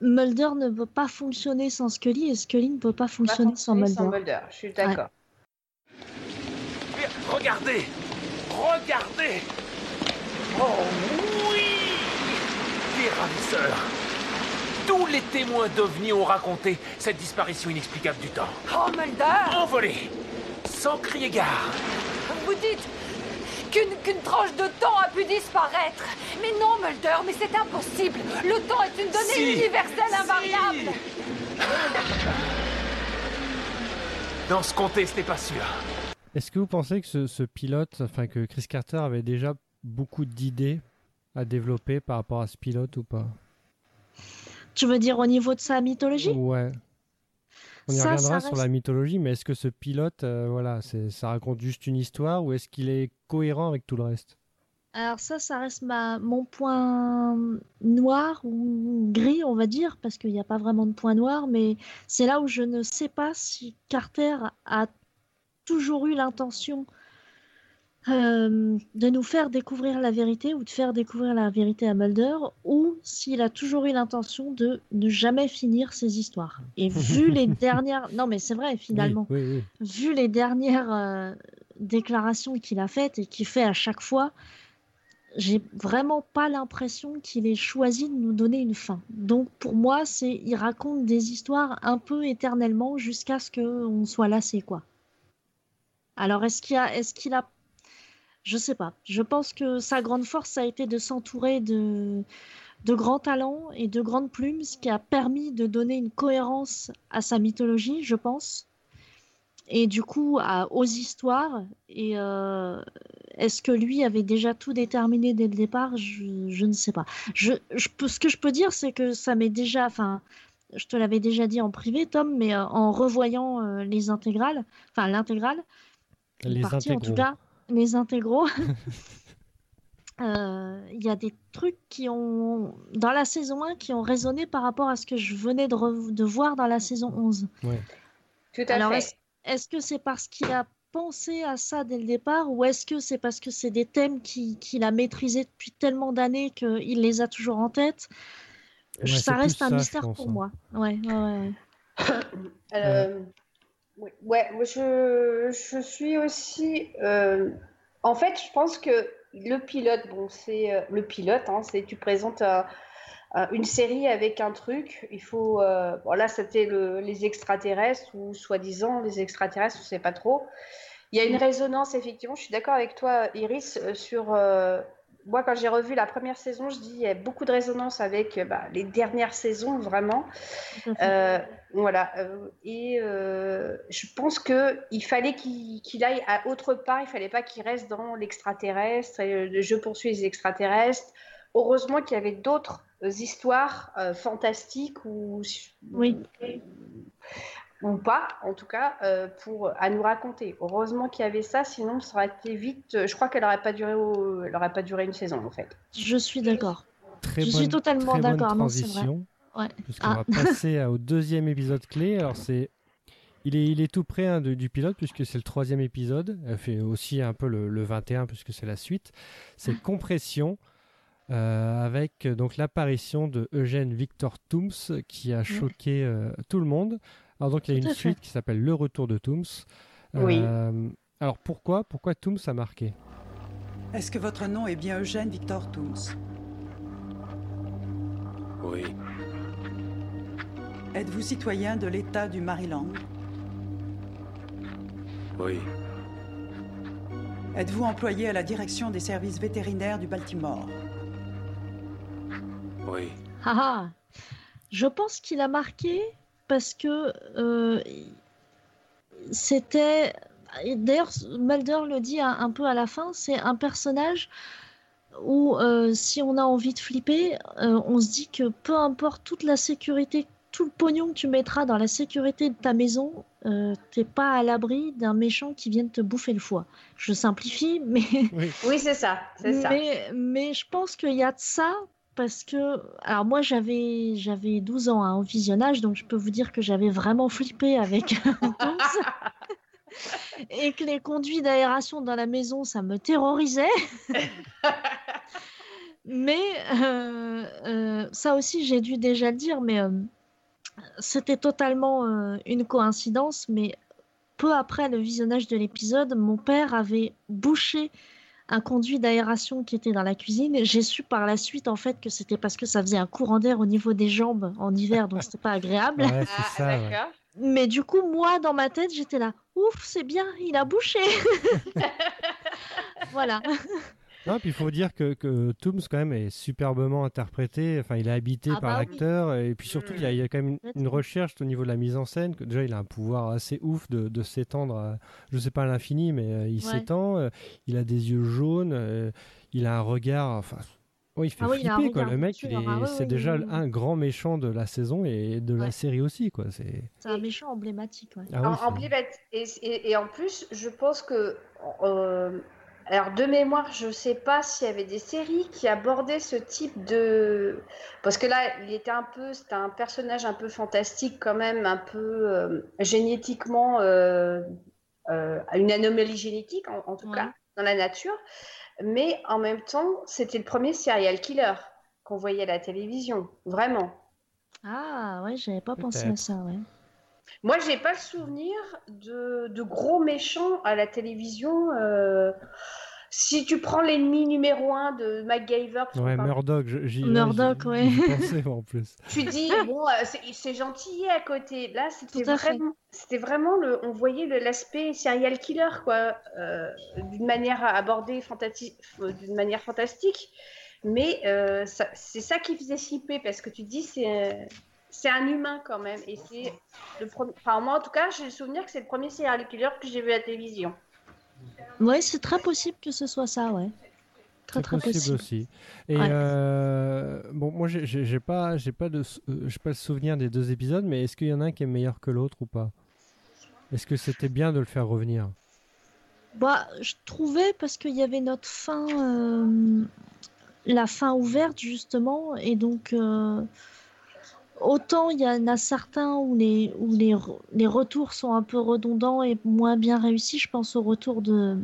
Mulder ne peut pas fonctionner sans Scully, et Scully ne peut pas fonctionner sans fonctionner Mulder. sans Mulder. Je suis d'accord. Mais Regardez Regardez Oh oui ravisseur. Tous les témoins d'OVNI ont raconté cette disparition inexplicable du temps. Oh, Mulder Envolé Sans crier gare Vous dites qu'une qu'une tranche de temps a pu disparaître. Mais non, Mulder, mais c'est impossible. Le temps est une donnée Si. universelle invariable. Dans ce comté, ce n'est pas sûr. Est-ce que vous pensez que ce, ce pilote, enfin que Chris Carter avait déjà beaucoup d'idées à développer par rapport à ce pilote ou pas? Tu veux dire au niveau de sa mythologie? Ouais. On y Ça, reviendra ça sur la mythologie, mais est-ce que ce pilote, euh, voilà, ça raconte juste une histoire ou est-ce qu'il est cohérent avec tout le reste? Alors ça, ça reste ma, mon point noir ou gris, on va dire, parce qu'il n'y a pas vraiment de point noir, mais c'est là où je ne sais pas si Carter a toujours eu l'intention euh, de nous faire découvrir la vérité ou de faire découvrir la vérité à Mulder, ou s'il a toujours eu l'intention de ne jamais finir ses histoires. Et vu les dernières... Non mais c'est vrai, finalement Oui, oui, oui. vu les dernières euh, déclarations qu'il a faites et qu'il fait à chaque fois, j'ai vraiment pas l'impression qu'il ait choisi de nous donner une fin. Donc pour moi, c'est il raconte des histoires un peu éternellement jusqu'à ce qu'on soit lassé, quoi. Alors est-ce qu'il a, est-ce qu'il a, je sais pas. Je pense que sa grande force ça a été de s'entourer de de grands talents et de grandes plumes, ce qui a permis de donner une cohérence à sa mythologie, je pense et du coup à- aux histoires. Et euh, est-ce que lui avait déjà tout déterminé dès le départ? Je, je ne sais pas. Je, je peux, ce que je peux dire, c'est que ça m'est déjà, enfin, je te l'avais déjà dit en privé, Tom, mais euh, en revoyant euh, les intégrales, enfin l'intégrale, Les partie, en tout cas, les intégraux. euh, Il y a des trucs qui ont, dans la saison 1, qui ont résonné par rapport à ce que je venais de, voir dans la saison 11. Ouais. Tout à Alors, fait. est-ce est-ce que c'est parce qu'il a pensé à ça dès le départ ou est-ce que c'est parce que c'est des thèmes qui- qu'il a maîtrisés depuis tellement d'années qu'il les a toujours en tête? Ouais, Ça reste un ça, mystère pense, pour hein. moi. Ouais. Euh, oui, ouais, je, je suis aussi. euh, en fait, je pense que le pilote, bon, c'est euh, le pilote, hein, c'est tu présentes euh, une série avec un truc. Il faut. bon, là, c'était le- les extraterrestres ou soi-disant les extraterrestres, on ne sait pas trop. Il y a une résonance, effectivement. Je suis d'accord avec toi, Iris, sur. Moi, quand j'ai revu la première saison, je dis il y a beaucoup de résonance avec euh, bah, les dernières saisons, vraiment. fait. Euh, voilà. euh, et euh, je pense que il fallait qu'il qu'il aille à autre part. Il fallait pas qu'il reste dans l'extraterrestre. Je poursuis les extraterrestres. Heureusement qu'il y avait d'autres histoires euh, fantastiques ou Oui. Ou pas, en tout cas, euh, pour à nous raconter. Heureusement qu'il y avait ça, sinon ça aurait été vite. euh, Je crois qu'elle aurait pas duré, au- elle aurait pas duré une saison en fait. Je suis d'accord. Très Je bonne, suis totalement d'accord, non, c'est vrai. transition. Ouais. Puisqu'on Ah. va passer à- au deuxième épisode clé. Alors c'est, il est, il est tout près hein, de- du pilote puisque c'est le troisième épisode. Elle fait aussi un peu le, le 21 puisque c'est la suite. C'est Compression euh, avec euh, donc l'apparition de Eugène Victor Tooms qui a choqué euh, tout le monde. Alors donc il y a Tout une fait. suite qui s'appelle Le Retour de Tooms. Oui. Euh, alors pourquoi, pourquoi Tooms a marqué? Est-ce que votre nom est bien Eugène Victor Tooms? Oui. Êtes-vous citoyen de l'État du Maryland? Oui. Êtes-vous employé à la direction des services vétérinaires du Baltimore? Oui. Ah ah. Je pense qu'il a marqué parce que euh, c'était. D'ailleurs, Mulder le dit un, un peu à la fin, c'est un personnage où euh, si on a envie de flipper, euh, on se dit que peu importe toute la sécurité, tout le pognon que tu mettras dans la sécurité de ta maison, euh, t'es pas à l'abri d'un méchant qui vienne te bouffer le foie. Je simplifie, mais Oui, c'est ça, c'est ça. mais, mais je pense qu'il y a de ça parce que, alors moi j'avais j'avais 12 ans hein, au visionnage, donc je peux vous dire que j'avais vraiment flippé avec et que les conduits d'aération dans la maison, ça me terrorisait. mais euh, euh, ça aussi, j'ai dû déjà le dire, mais euh, c'était totalement une coïncidence. Mais peu après le visionnage de l'épisode, mon père avait bouché un conduit d'aération qui était dans la cuisine. J'ai su par la suite en fait que c'était parce que ça faisait un courant d'air au niveau des jambes en hiver, donc c'était pas agréable. Ouais, Ah, ça. ouais. Mais du coup, moi, dans ma tête, j'étais là. Ouf, c'est bien, il a bouché. voilà. Non, puis il faut dire que, que Tooms, quand même, est superbement interprété. Enfin, il est habité Ah par bah oui. l'acteur. Et puis surtout, il y, a, il y a quand même une, une recherche au niveau de la mise en scène. Que déjà, il a un pouvoir assez ouf de, de s'étendre, à- je sais pas à l'infini, mais euh, il Ouais. s'étend. euh, il a des yeux jaunes. euh, il a un regard. Enfin, oui, il fait Ah oui, il a un flipper, quoi. regard Le mec. Ah ouais, c'est déjà oui, oui. un grand méchant de la saison et de la série aussi, quoi. C'est. C'est un méchant emblématique. Ouais. Ah oui, En- emblématique. et, et- et en plus, je pense que. euh, alors, de mémoire, je ne sais pas s'il y avait des séries qui abordaient ce type de. Parce que là, il était un peu. C'était un personnage un peu fantastique, quand même, un peu euh, génétiquement. euh, euh, une anomalie génétique, en, en tout Ouais. cas, dans la nature. Mais en même temps, c'était le premier serial killer qu'on voyait à la télévision. Vraiment. Ah ouais, j'avais pas pensé à ça. Ouais. Moi, j'ai pas le souvenir de, de gros méchants à la télévision. euh, Si tu prends l'ennemi numéro un de MacGyver, Ouais, Murdoch. j'y- Murdoch, j'y- ouais. j'y pensais, en plus. tu dis bon, euh, c'est- c'est gentil à côté. Là, c'était vraiment, c'était vraiment le, on voyait le- l'aspect serial killer quoi, euh, d'une manière abordée fantati- d'une manière fantastique. Mais euh, ça- c'est ça qui faisait flipper parce que tu te dis c'est euh, c'est un humain quand même et c'est le premier. Enfin moi en tout cas j'ai le souvenir que c'est le premier serial killer que j'ai vu à la télévision. Ouais, c'est très possible que ce soit ça, ouais. Très très possible, possible. aussi. Et Ouais. euh, bon, moi, j'ai- pas, j'ai pas de, euh, j'ai pas le souvenir des deux épisodes, mais est-ce qu'il y en a un qui est meilleur que l'autre ou pas? Est-ce que c'était bien de le faire revenir? Bah, je trouvais parce qu'il y avait notre fin, euh, la fin ouverte justement, et donc euh, autant il y en a certains où les où les, re- les retours sont un peu redondants et moins bien réussis. Je pense au retour de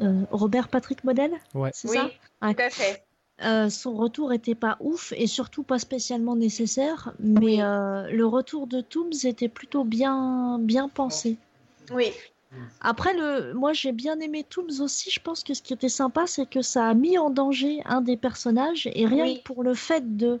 euh, Robert Patrick Model, Ouais. c'est Oui, ça? Ouais. tout à fait. Euh, son retour était pas ouf et surtout pas spécialement nécessaire, mais Oui. euh, le retour de Tooms était plutôt bien bien pensé. Oui, Après, le... moi j'ai bien aimé Tooms aussi. Je pense que ce qui était sympa, c'est que ça a mis en danger un des personnages. Et rien Oui. que pour le fait de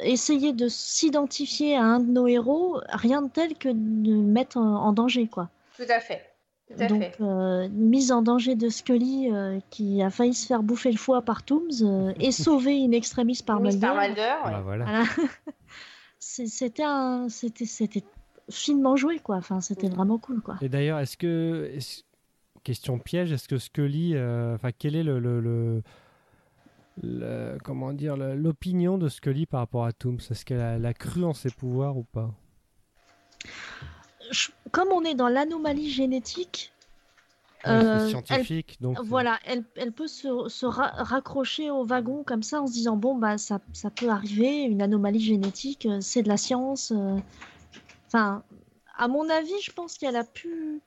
essayer de s'identifier à un de nos héros, rien de tel que de le mettre en, en danger. quoi. tout à fait. Tout à Donc, fait. euh, mise en danger de Scully euh, qui a failli se faire bouffer le foie par Tooms euh, et sauver in extremis par. Mulder. Mulder, ouais. Bah, voilà. C'était un... c'était c'était finement joué quoi. Enfin, c'était vraiment cool quoi. Et d'ailleurs, est-ce que, question piège, est-ce que Scully, euh, enfin, quel est le, le, le- le- comment dire, l'opinion de Scully par rapport à Tooms Est-ce qu'elle a, elle a cru en ses pouvoirs ou pas? Je- comme on est dans l'anomalie génétique, euh, elle, scientifique, donc. euh, voilà, elle, elle peut se, se ra- raccrocher au wagon comme ça en se disant bon bah ça, ça peut arriver, une anomalie génétique, euh, c'est de la science. Enfin, à mon avis, je pense qu'elle a pu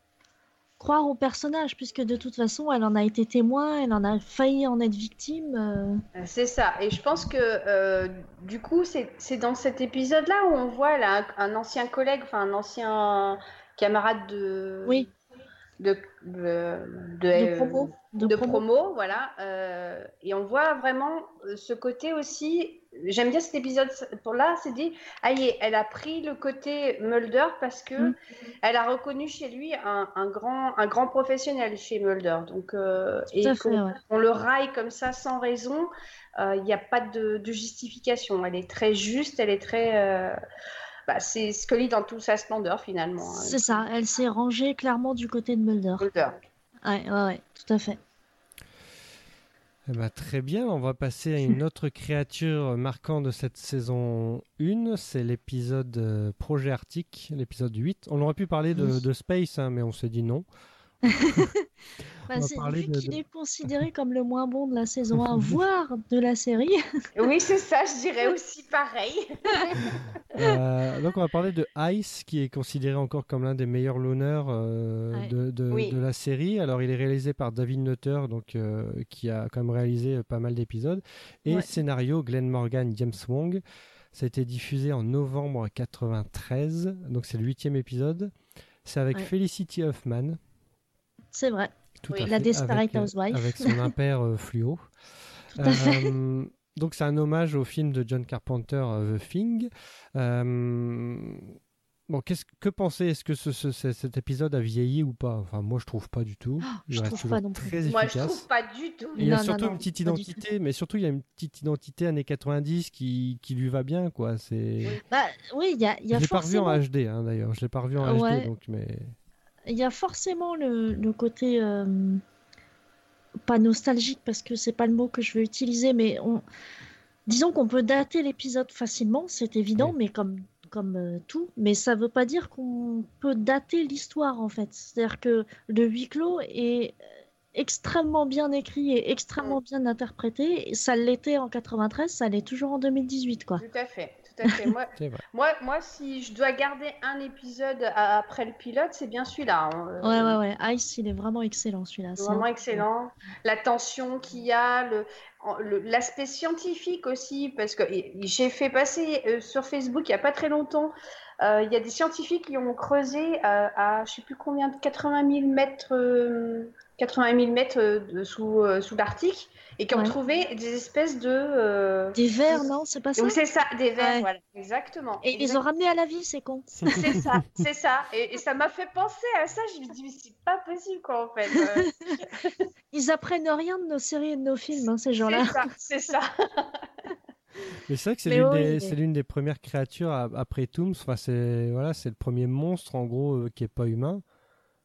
croire au personnage puisque de toute façon, elle en a été témoin, elle en a failli en être victime. euh. C'est ça. Et je pense que euh, du coup, c'est dans cet épisode-là où on voit là, un, un ancien collègue, enfin un ancien camarade de. Oui. De, de, de, De promo, de de promo, promo. voilà. euh, et on voit vraiment euh, ce côté aussi. J'aime bien cet épisode pour là, c'est dit, est, elle a pris le côté Mulder parce que Mm. elle a reconnu chez lui un, un grand, un grand professionnel chez Mulder. Donc, euh, et fait, ouais. on le raille comme ça sans raison, il n'y a pas de justification. Elle est très juste, elle est très. Bah, c'est Scully dans toute sa splendeur finalement. hein, C'est ça, elle s'est rangée clairement du côté de Mulder. Mulder. Ouais, ouais, ouais, tout à fait. Eh ben, très bien, on va passer à une autre créature marquante de cette saison 1, c'est l'épisode euh, Projet Arctique, l'épisode 8. On aurait pu parler de Space, hein, mais on s'est dit non. Bah, c'est- vu de- qu'il de- est considéré comme le moins bon de la saison 1, voire de la série. Oui, c'est ça, je dirais aussi pareil. Euh, donc on va parler de Ice, qui est considéré encore comme l'un des meilleurs loners euh, Ouais. de, de- Oui. de la série. Alors il est réalisé par David Nutter, donc, euh, qui a quand même réalisé pas mal d'épisodes. Et Ouais. scénario Glenn Morgan, James Wong. Ça a été diffusé en novembre 93, donc c'est le huitième épisode. C'est avec Ouais. Felicity Huffman. C'est vrai. Tout Oui. à La Desperate avec, euh, Housewife. Avec son impair euh, fluo. Tout à fait. Euh, donc c'est un hommage au film de John Carpenter, The Thing. Euh, bon, qu'est-ce que pensez Est-ce que ce- ce- ce- cet épisode a vieilli ou pas? Enfin, moi je trouve pas du tout. Il je trouve pas non plus. très Moi, je efficace. trouve pas du tout. Et il a Non, non, surtout non, une petite identité, mais surtout il y a une petite identité années 90 qui, qui lui va bien, quoi. C'est. Bah, oui, il y a, il y a Je l'ai pas revu en HD, hein, d'ailleurs. Je l'ai pas revu en HD, Ouais. donc mais. Il y a forcément le, le côté euh, pas nostalgique parce que c'est pas le mot que je veux utiliser, mais on, disons qu'on peut dater l'épisode facilement, c'est évident, mais comme comme euh, tout, mais ça veut pas dire qu'on peut dater l'histoire en fait. C'est-à-dire que le huis clos est extrêmement bien écrit et extrêmement bien interprété. Ça l'était en 93, ça l'est toujours en 2018 quoi. Tout à fait, tout à fait. Moi, moi, moi, si je dois garder un épisode à- après le pilote, c'est bien celui-là. hein. Ouais ouais ouais, Ice il est vraiment excellent celui-là. Vraiment un- excellent. La tension qu'il y a, le- l'aspect scientifique aussi, parce que j'ai fait passer euh, sur Facebook il n'y a pas très longtemps, euh, il y a des scientifiques qui ont creusé euh, à je sais plus combien, 80 000 mètres, euh, 80 000 mètres euh, de- sous, euh, sous l'Arctique et qui ont Ouais. trouvé des espèces de. euh, Des vers, non, c'est pas ça c'est ça, des vers, Ouais. voilà, exactement. Et ils les ont ramenés à la vie, c'est con. C'est ça, c'est ça. Et, et ça m'a fait penser à ça. Je me dis, mais c'est pas possible, quoi, en fait. Euh, Ils apprennent rien de nos séries et de nos films, hein, ces gens-là. c'est ça, c'est ça. Mais c'est vrai que c'est l'une oui, des, mais- c'est l'une des premières créatures après Tooms. Enfin, c'est voilà, c'est le premier monstre en gros euh, qui est pas humain.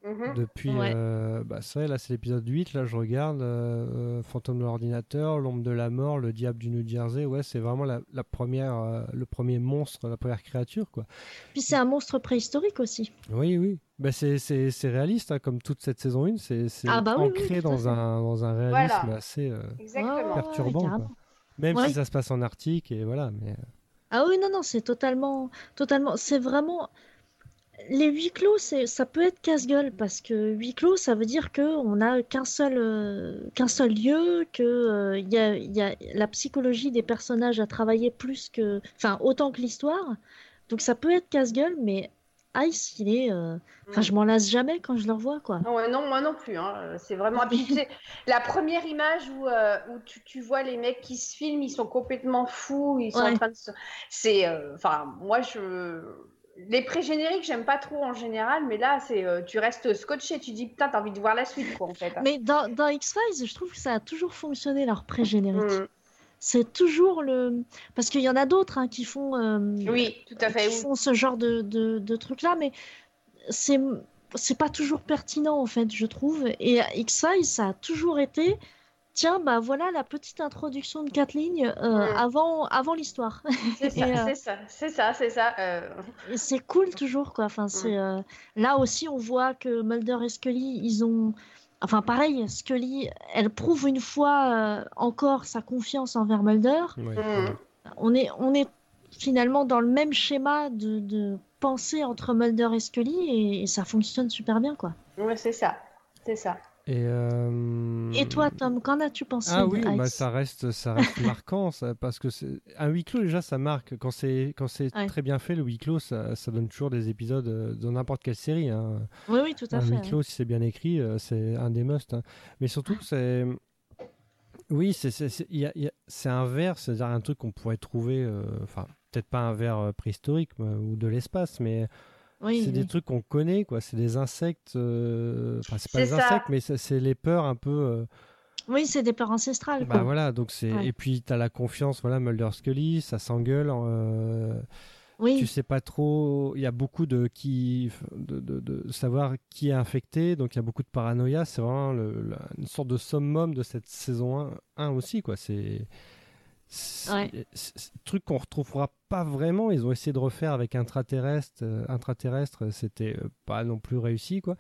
Mhm. Depuis, Ouais. euh, bah, c'est vrai, là c'est l'épisode 8, là je regarde, euh, euh, Fantôme de l'ordinateur, L'ombre de la mort, Le diable du New Jersey, ouais c'est vraiment la, la première, euh, le premier monstre, la première créature quoi. Puis c'est un monstre préhistorique aussi. Oui, oui, bah, c'est, c'est, c'est réaliste hein, comme toute cette saison 1, c'est, c'est Ah bah oui, oui, ancré dans, un, dans un réalisme Voilà. assez euh, perturbant. quoi. Même Ouais. si ça se passe en Arctique et voilà, mais... Ah oui, non, non, c'est totalement, totalement, c'est vraiment. Les huis clos, c'est, ça peut être casse-gueule parce que huis clos, ça veut dire que on a qu'un seul, euh, qu'un seul lieu, que euh, y a, y a la psychologie des personnages à travailler plus que, enfin, autant que l'histoire. Donc ça peut être casse-gueule, mais Ice, il est, euh, enfin, je m'en lasse jamais quand je le revois, quoi. Ah ouais, non, moi non plus. hein. C'est vraiment. La première image où, euh, où tu, tu vois les mecs qui se filment, ils sont complètement fous, ils sont Ouais. en train de se. C'est. euh, Enfin, moi, je. Les pré-génériques, j'aime pas trop en général, mais là, c'est euh, tu restes scotché, tu dis putain, t'as envie de voir la suite, quoi, en fait. Mais dans, dans X-Files, je trouve que ça a toujours fonctionné leur pré-générique. Mm. C'est toujours le. Parce qu'il y en a d'autres hein, qui font. euh, Oui, tout à fait. qui oui. font ce genre de, de, de trucs-là, mais c'est c'est pas toujours pertinent en fait, je trouve. Et X-Files, ça a toujours été. Tiens, bah voilà la petite introduction de quatre lignes euh, Mm. avant, avant l'histoire. C'est ça, euh, c'est ça, c'est ça, c'est ça. euh, c'est cool toujours quoi. Enfin, c'est euh, là aussi on voit que Mulder et Scully ils ont, enfin pareil, Scully elle prouve une fois euh, encore sa confiance envers Mulder. ouais, Mm. On est on est finalement dans le même schéma de, de pensée entre Mulder et Scully et, et ça fonctionne super bien quoi. Ouais, c'est ça, c'est ça. Et, euh, Et toi Tom, qu'en as-tu pensé Ah oui, bah, ça reste, ça reste marquant, ça, parce que un huis clos déjà, ça marque. Quand c'est quand c'est Ouais. très bien fait, le huis clos, ça, ça donne toujours des épisodes euh, dans n'importe quelle série. hein. Oui oui tout à un fait. huis ouais. clos, si c'est bien écrit, euh, c'est un des musts. hein. Mais surtout, c'est oui, c'est un verre, c'est-à-dire un truc qu'on pourrait trouver, euh, enfin peut-être pas un verre préhistorique ou de l'espace, mais Oui, c'est des trucs qu'on connaît, quoi. C'est des insectes, euh, enfin c'est pas des ça. insectes, mais c'est c'est les peurs un peu. euh, Oui, c'est des peurs ancestrales bah quoi. voilà, donc c'est Ouais. et puis t'as la confiance, voilà, Mulder Scully, ça s'engueule. euh, Oui. Tu sais pas trop, il y a beaucoup de qui de, de, de savoir qui est infecté, donc il y a beaucoup de paranoïa. C'est vraiment le- la- une sorte de summum de cette saison 1, 1 aussi, quoi. C'est Ouais. c'est- c'est un truc qu'on retrouvera pas vraiment. Ils ont essayé de refaire avec intraterrestre, euh, intraterrestre, c'était euh, pas non plus réussi, quoi.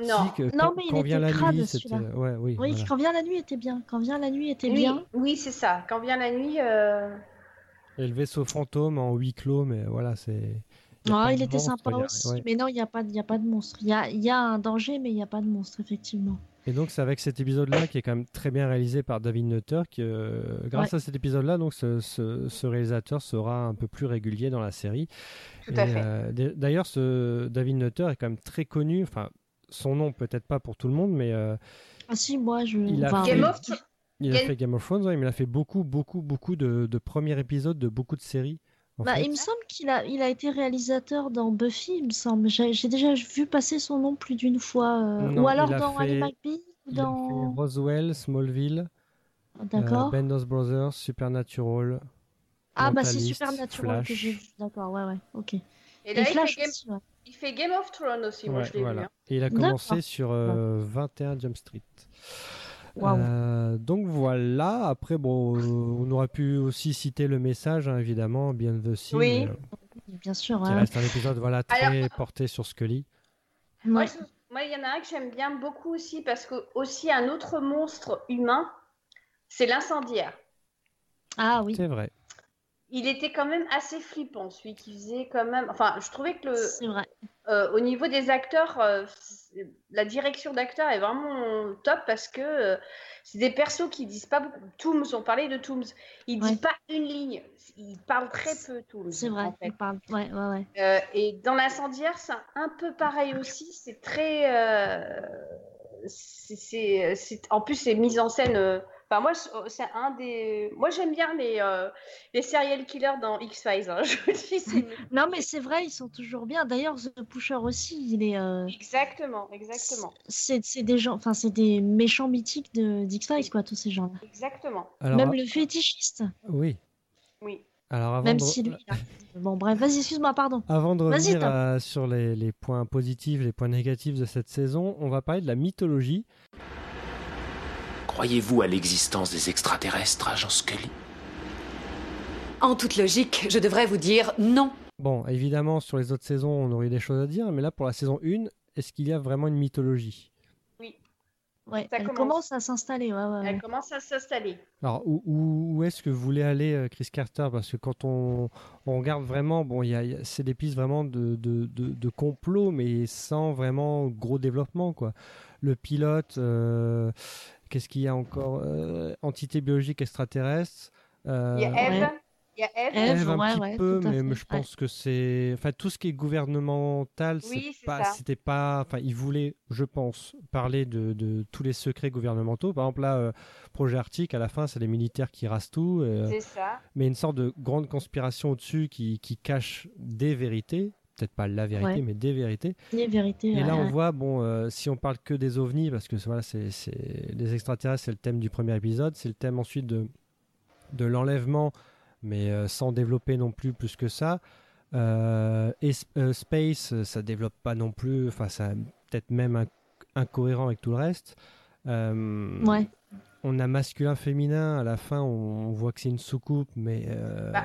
Non. Si, que Non, quand, mais il quand vient était la crade, nuit, c'était ouais, oui, Oui, voilà. quand vient la nuit était bien. Quand vient la nuit était Oui, bien. oui, c'est ça. Quand vient la nuit, euh, Et le vaisseau fantôme en huis clos, mais voilà, c'est. pas il était monstre, sympa a- aussi. ouais. Mais non, il n'y a, pas y a pas de monstre. Il y a, il y a un danger, mais il n'y a pas de monstre, effectivement. Et donc c'est avec cet épisode-là qui est quand même très bien réalisé par David Nutter que euh, grâce à cet épisode-là, donc ce, ce- ce réalisateur sera un peu plus régulier dans la série. Tout à Et, fait. euh, D'ailleurs, ce David Nutter est quand même très connu. Enfin, son nom peut-être pas pour tout le monde, mais euh, Ah si, moi je. Il a enfin, fait- Game of Il a Game- fait Game of Thrones, ouais, mais il a fait beaucoup, beaucoup, beaucoup de, de premiers épisodes de beaucoup de séries. Bah, fait. il me semble qu'il a, il a été réalisateur dans Buffy, il me semble. J'ai j'ai déjà vu passer son nom plus d'une fois. euh, Non, ou alors dans Ali fait dans. Roswell, Smallville, euh, D'accord. Band of Brothers, Supernatural. ah bah c'est Supernatural que j'ai vu. D'accord, ouais, ouais, ok. Et il, Flash fait Game... aussi, ouais. il fait Game of Thrones aussi, moi Ouais, je l'ai voilà. vu. hein. Et il a D'accord. commencé sur euh, 21 Jump Street. Euh, donc voilà, après bon, euh, on aurait pu aussi citer le message, hein, évidemment, Beyond the Sea, Oui. euh, Bien sûr. qui ouais, reste un épisode voilà, très Alors- porté sur Scully. ouais. Moi, Ouais. Moi, il y en a un que j'aime bien beaucoup aussi parce que aussi un autre monstre humain, c'est l'incendiaire. Ah oui, C'est vrai. Il était quand même assez flippant, celui qui faisait quand même. Enfin, je trouvais que le, c'est vrai. euh, au niveau des acteurs, euh, la direction d'acteurs est vraiment top parce que euh, c'est des persos qui disent pas beaucoup. Tooms, on parlait de Tooms, il dit Ouais. pas une ligne, il parle très peu Tooms. C'est vrai. en fait. il parle- Ouais, ouais, ouais. Euh, et dans l'incendiaire, c'est un peu pareil aussi. C'est très. euh, c'est- en plus, c'est mise en scène. Enfin, moi, c'est c'est un des. Moi, j'aime bien les, euh, les serial killers dans X-Files. hein. Je vous le dis, c'est. Non mais c'est vrai, ils sont toujours bien. D'ailleurs, The Pusher aussi, il est. euh, Exactement, exactement. C'est des gens, enfin c'est des méchants mythiques de d'X-Files quoi, tous ces gens-là. Exactement. Alors, Même le fétichiste. oui. Oui. Alors avant Même de, si lui. Bon bref, vas-y, excuse-moi, pardon. avant de revenir euh, sur les, les points positifs, les points négatifs de cette saison, on va parler de la mythologie. Croyez-vous à l'existence des extraterrestres, agent Scully? En toute logique, je devrais vous dire non. Bon, évidemment, sur les autres saisons, on aurait des choses à dire, mais là, pour la saison 1, est-ce qu'il y a vraiment une mythologie? Ouais, Ça elle commence. commence à s'installer. Ouais, ouais. Elle commence à s'installer. Alors, où, où- où est-ce que vous voulez aller, euh, Chris Carter? Parce que quand on, on regarde vraiment, bon, il y a, il y a- c'est des pistes vraiment de, de, de, de complot, mais sans vraiment gros développement, quoi. Le pilote, euh, qu'est-ce qu'il y a encore Euh, Entité biologique extraterrestre. euh, Il y a Eve. ouais. Il y a Eve. Eve, un ouais, petit ouais, peu, mais, je ouais. pense que c'est, enfin tout ce qui est gouvernemental, Oui, c'est pas, c'était pas, enfin ils voulaient, je pense, parler de, de tous les secrets gouvernementaux. Par exemple là, euh, projet Arctique, à la fin, c'est les militaires qui rasent tout, euh, C'est ça. mais une sorte de grande conspiration au-dessus qui, qui cache des vérités, peut-être pas la vérité, Ouais. mais des vérités. Les vérités. Et ouais, là, on ouais. voit, bon, euh, si on parle que des ovnis, parce que voilà, c'est, c'est- les extraterrestres, c'est le thème du premier épisode, c'est le thème ensuite de, de l'enlèvement, mais euh, sans développer non plus plus que ça. Euh, et euh, Space, ça développe pas non plus, enfin, ça peut-être même inc- incohérent avec tout le reste. Euh, Ouais. On a masculin-féminin, à la fin, on, on voit que c'est une soucoupe, mais. euh, Bah,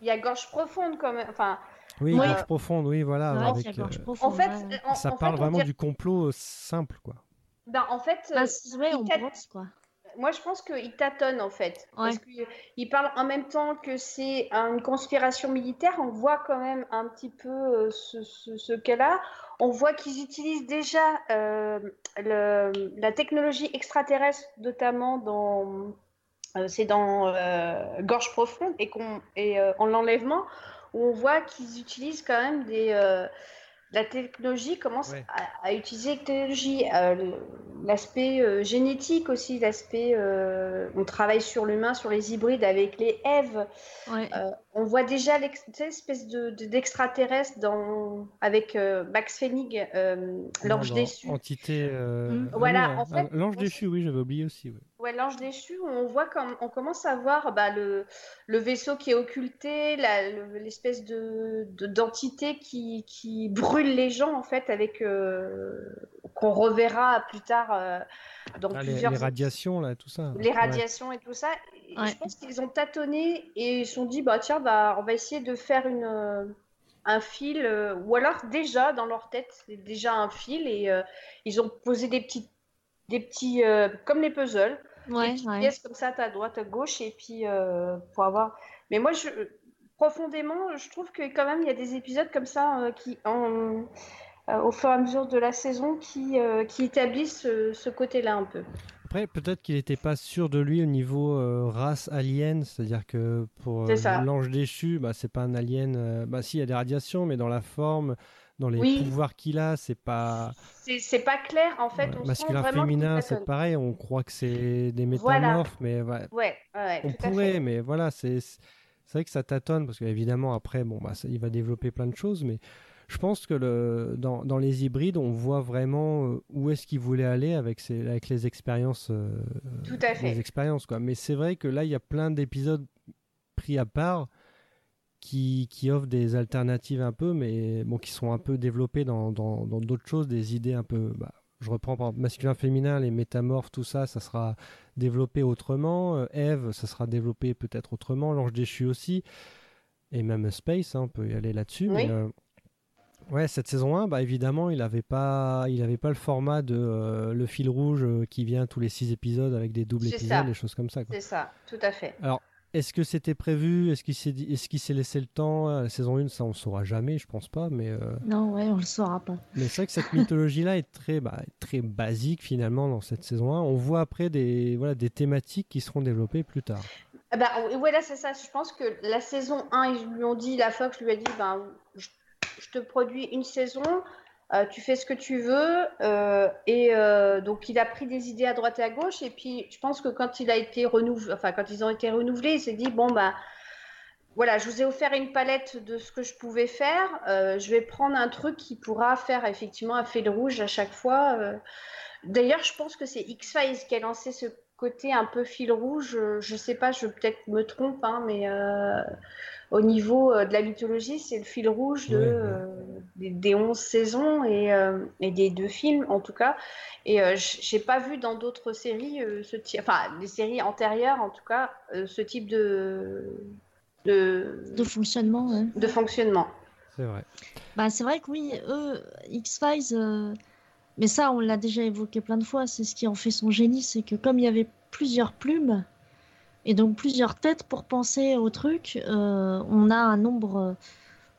Il y a gorge profonde quand même. Enfin, oui, ouais. gorge profonde, oui, voilà. Avec, gorge euh, profonde, en fait, ouais, ouais. en, ça en parle fait, vraiment dirait- du complot euh, simple, quoi. Ben, en fait, Bah, euh, on t'a- pense quoi. Moi, je pense qu'il tâtonne en fait. Ouais. Parce qu'il parle en même temps que c'est une conspiration militaire. On voit quand même un petit peu euh, ce, ce, ce cas-là. On voit qu'ils utilisent déjà euh, le- la technologie extraterrestre, notamment dans. euh, c'est dans euh, Gorge Profonde et, euh, en l'enlèvement, où on voit qu'ils utilisent quand même des. euh, la technologie commence Ouais. à, à utiliser la technologie, euh, l'aspect euh, génétique aussi, l'aspect. euh, on travaille sur l'humain, sur les hybrides avec les Èves. Ouais. Euh, on voit déjà l'espèce de, de- d'extraterrestre dans, avec euh, Max Pfennig, euh, l'ange déçu. Entité. euh, Mm. ah Voilà, oui, en ah, fait, L'ange on- déchu, oui, j'avais oublié aussi. ouais. Ouais, l'ange déchu, on voit comme on commence à voir bah, le, le vaisseau qui est occulté, l'espèce de, de- d'entité qui, qui brûle les gens en fait, avec euh, qu'on reverra plus tard euh, dans Ah, les, plusieurs les radiations, là, tout ça. les Ouais. radiations et tout ça. Et Ouais. Je pense qu'ils ont tâtonné et ils se sont dit bah tiens bah on va essayer de faire une euh, un fil euh, ou alors déjà dans leur tête c'est déjà un fil et euh, ils ont posé des petits des petits euh, comme les puzzles Ouais, des petites ouais. pièces comme ça à droite à gauche et puis euh, pour avoir mais moi je profondément je trouve que quand même il y a des épisodes comme ça euh, qui en euh, au fur et à mesure de la saison qui, euh, qui établissent ce, ce côté-là un peu. Après, peut-être qu'il n'était pas sûr de lui au niveau euh, race alien, c'est-à-dire que pour euh, l'ange déchu, bah, c'est pas un alien. euh, bah, si, il y a des radiations, mais dans la forme, dans les Oui. pouvoirs qu'il a, c'est pas C'est pas clair en fait. ouais, on sent masculin, qu'il féminin, c'est pareil. On croit que c'est des Voilà. métamorphes, mais ouais, Ouais, ouais, on pourrait, mais voilà, c'est c'est vrai que ça tâtonne parce qu'évidemment après, bon bah ça- il va développer plein de choses, mais je pense que le dans, dans les hybrides, on voit vraiment euh, où est-ce qu'il voulait aller avec ses avec les expériences, euh, Tout à fait. les expériences quoi. Mais c'est vrai que là, il y a plein d'épisodes pris à part qui, qui offrent des alternatives un peu, mais bon, qui sont un peu développées dans dans dans d'autres choses, des idées un peu. bah, je reprends par masculin, féminin, les métamorphes, tout ça, ça sera développé autrement. Euh, Eve, ça sera développé peut-être autrement. L'ange déchu aussi. Et même Space, hein, on peut y aller là-dessus. Oui. Mais, euh, ouais, cette saison 1, bah, évidemment, il n'avait pas, il avait pas le format de euh, le fil rouge qui vient tous les six épisodes avec des doubles épisodes, ça. des choses comme ça. quoi. C'est ça, tout à fait. Alors, est-ce que c'était prévu? Est-ce qu'il s'est dit- est-ce qu'il s'est laissé le temps? À La saison 1, ça on saura jamais, je pense pas. Mais, euh, Non, ouais, on le saura pas. mais c'est vrai que cette mythologie-là est très, bah, très basique finalement dans cette saison 1. On voit après des, voilà, des thématiques qui seront développées plus tard. Ah bah, oui, voilà, c'est ça. Je pense que la saison 1, ils lui ont dit, la Fox lui a dit, ben, je, je te produis une saison, euh, tu fais ce que tu veux. euh, et euh, donc, il a pris des idées à droite et à gauche. Et puis, je pense que quand ils ont été renouvelés, il s'est dit, bon, bah, voilà, je vous ai offert une palette de ce que je pouvais faire. je vais prendre un truc qui pourra faire effectivement un fil rouge à chaque fois. D'ailleurs, je pense que c'est X-Files qui a lancé ce côté un peu fil rouge. Je sais pas, je peut-être me trompe, hein, mais au niveau euh, de la mythologie, c'est le fil rouge de, Ouais, ouais. euh, des, des 11 saisons et, euh, et des deux films en tout cas. Et euh, j- j'ai pas vu dans d'autres séries, euh, ce enfin des séries antérieures en tout cas, euh, ce type de, de, De fonctionnement, ouais. de fonctionnement. C'est vrai. Bah, c'est vrai que oui, eux, X-Files, euh, mais ça, on l'a déjà évoqué plein de fois, c'est ce qui en fait son génie, c'est que comme il y avait plusieurs plumes, et donc plusieurs têtes pour penser au truc, euh, on a un nombre euh,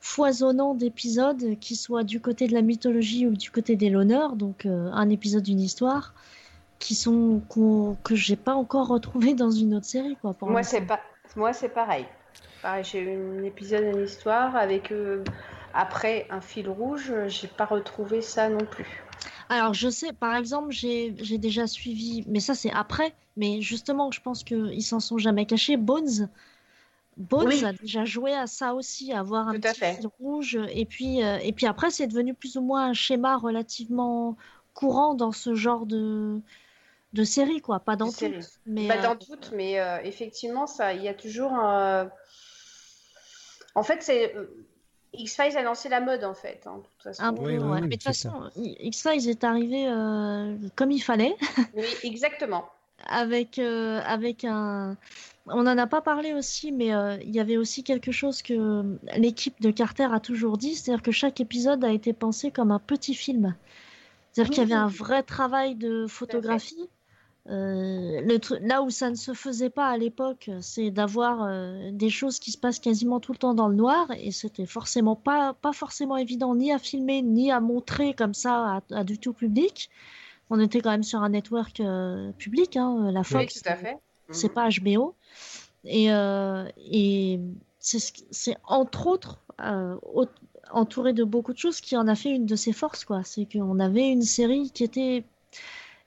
foisonnant d'épisodes, qui soient du côté de la mythologie ou du côté des l'honneur, donc euh, un épisode d'une histoire, qui sont qu'on- que j'ai pas encore retrouvé dans une autre série, quoi. pour Moi c'est pas, moi c'est pareil. Pareil, j'ai eu un épisode d'une histoire avec euh, après un fil rouge, j'ai pas retrouvé ça non plus. Alors, je sais, par exemple, j'ai déjà suivi, mais ça c'est après, mais justement, je pense qu'ils s'en sont jamais cachés. Bones, Bones Oui. a déjà joué à ça aussi, à avoir un Tout petit fil rouge, et puis, euh, et puis après, c'est devenu plus ou moins un schéma relativement courant dans ce genre de, de série, quoi. Pas dans toutes, mais Pas euh, dans toutes, mais euh, effectivement, ça, il y a toujours un. En fait, c'est euh, X-Files a lancé la mode en fait. hein, de toute façon. Oui, oui, ouais. oui, Mais de toute façon, X-Files est arrivé euh, comme il fallait. Oui, exactement. Avec, euh, avec un... On n'en a pas parlé aussi, mais euh, il y avait aussi quelque chose que l'équipe de Carter a toujours dit, c'est-à-dire que chaque épisode a été pensé comme un petit film. C'est-à-dire qu'il y avait un vrai travail de photographie. Euh, le là où ça ne se faisait pas à l'époque, c'est d'avoir des choses qui se passent quasiment tout le temps dans le noir, et c'était forcément pas, pas forcément évident ni à filmer ni à montrer comme ça à, à du tout public. On était quand même sur un network euh, public, hein, la Oui, Fox, tout à fait. c'est Mhm. pas HBO. Et, euh, et c'est entre autres euh, au- entouré de beaucoup de choses qui en a fait une de ses forces, quoi. C'est qu'on avait une série qui était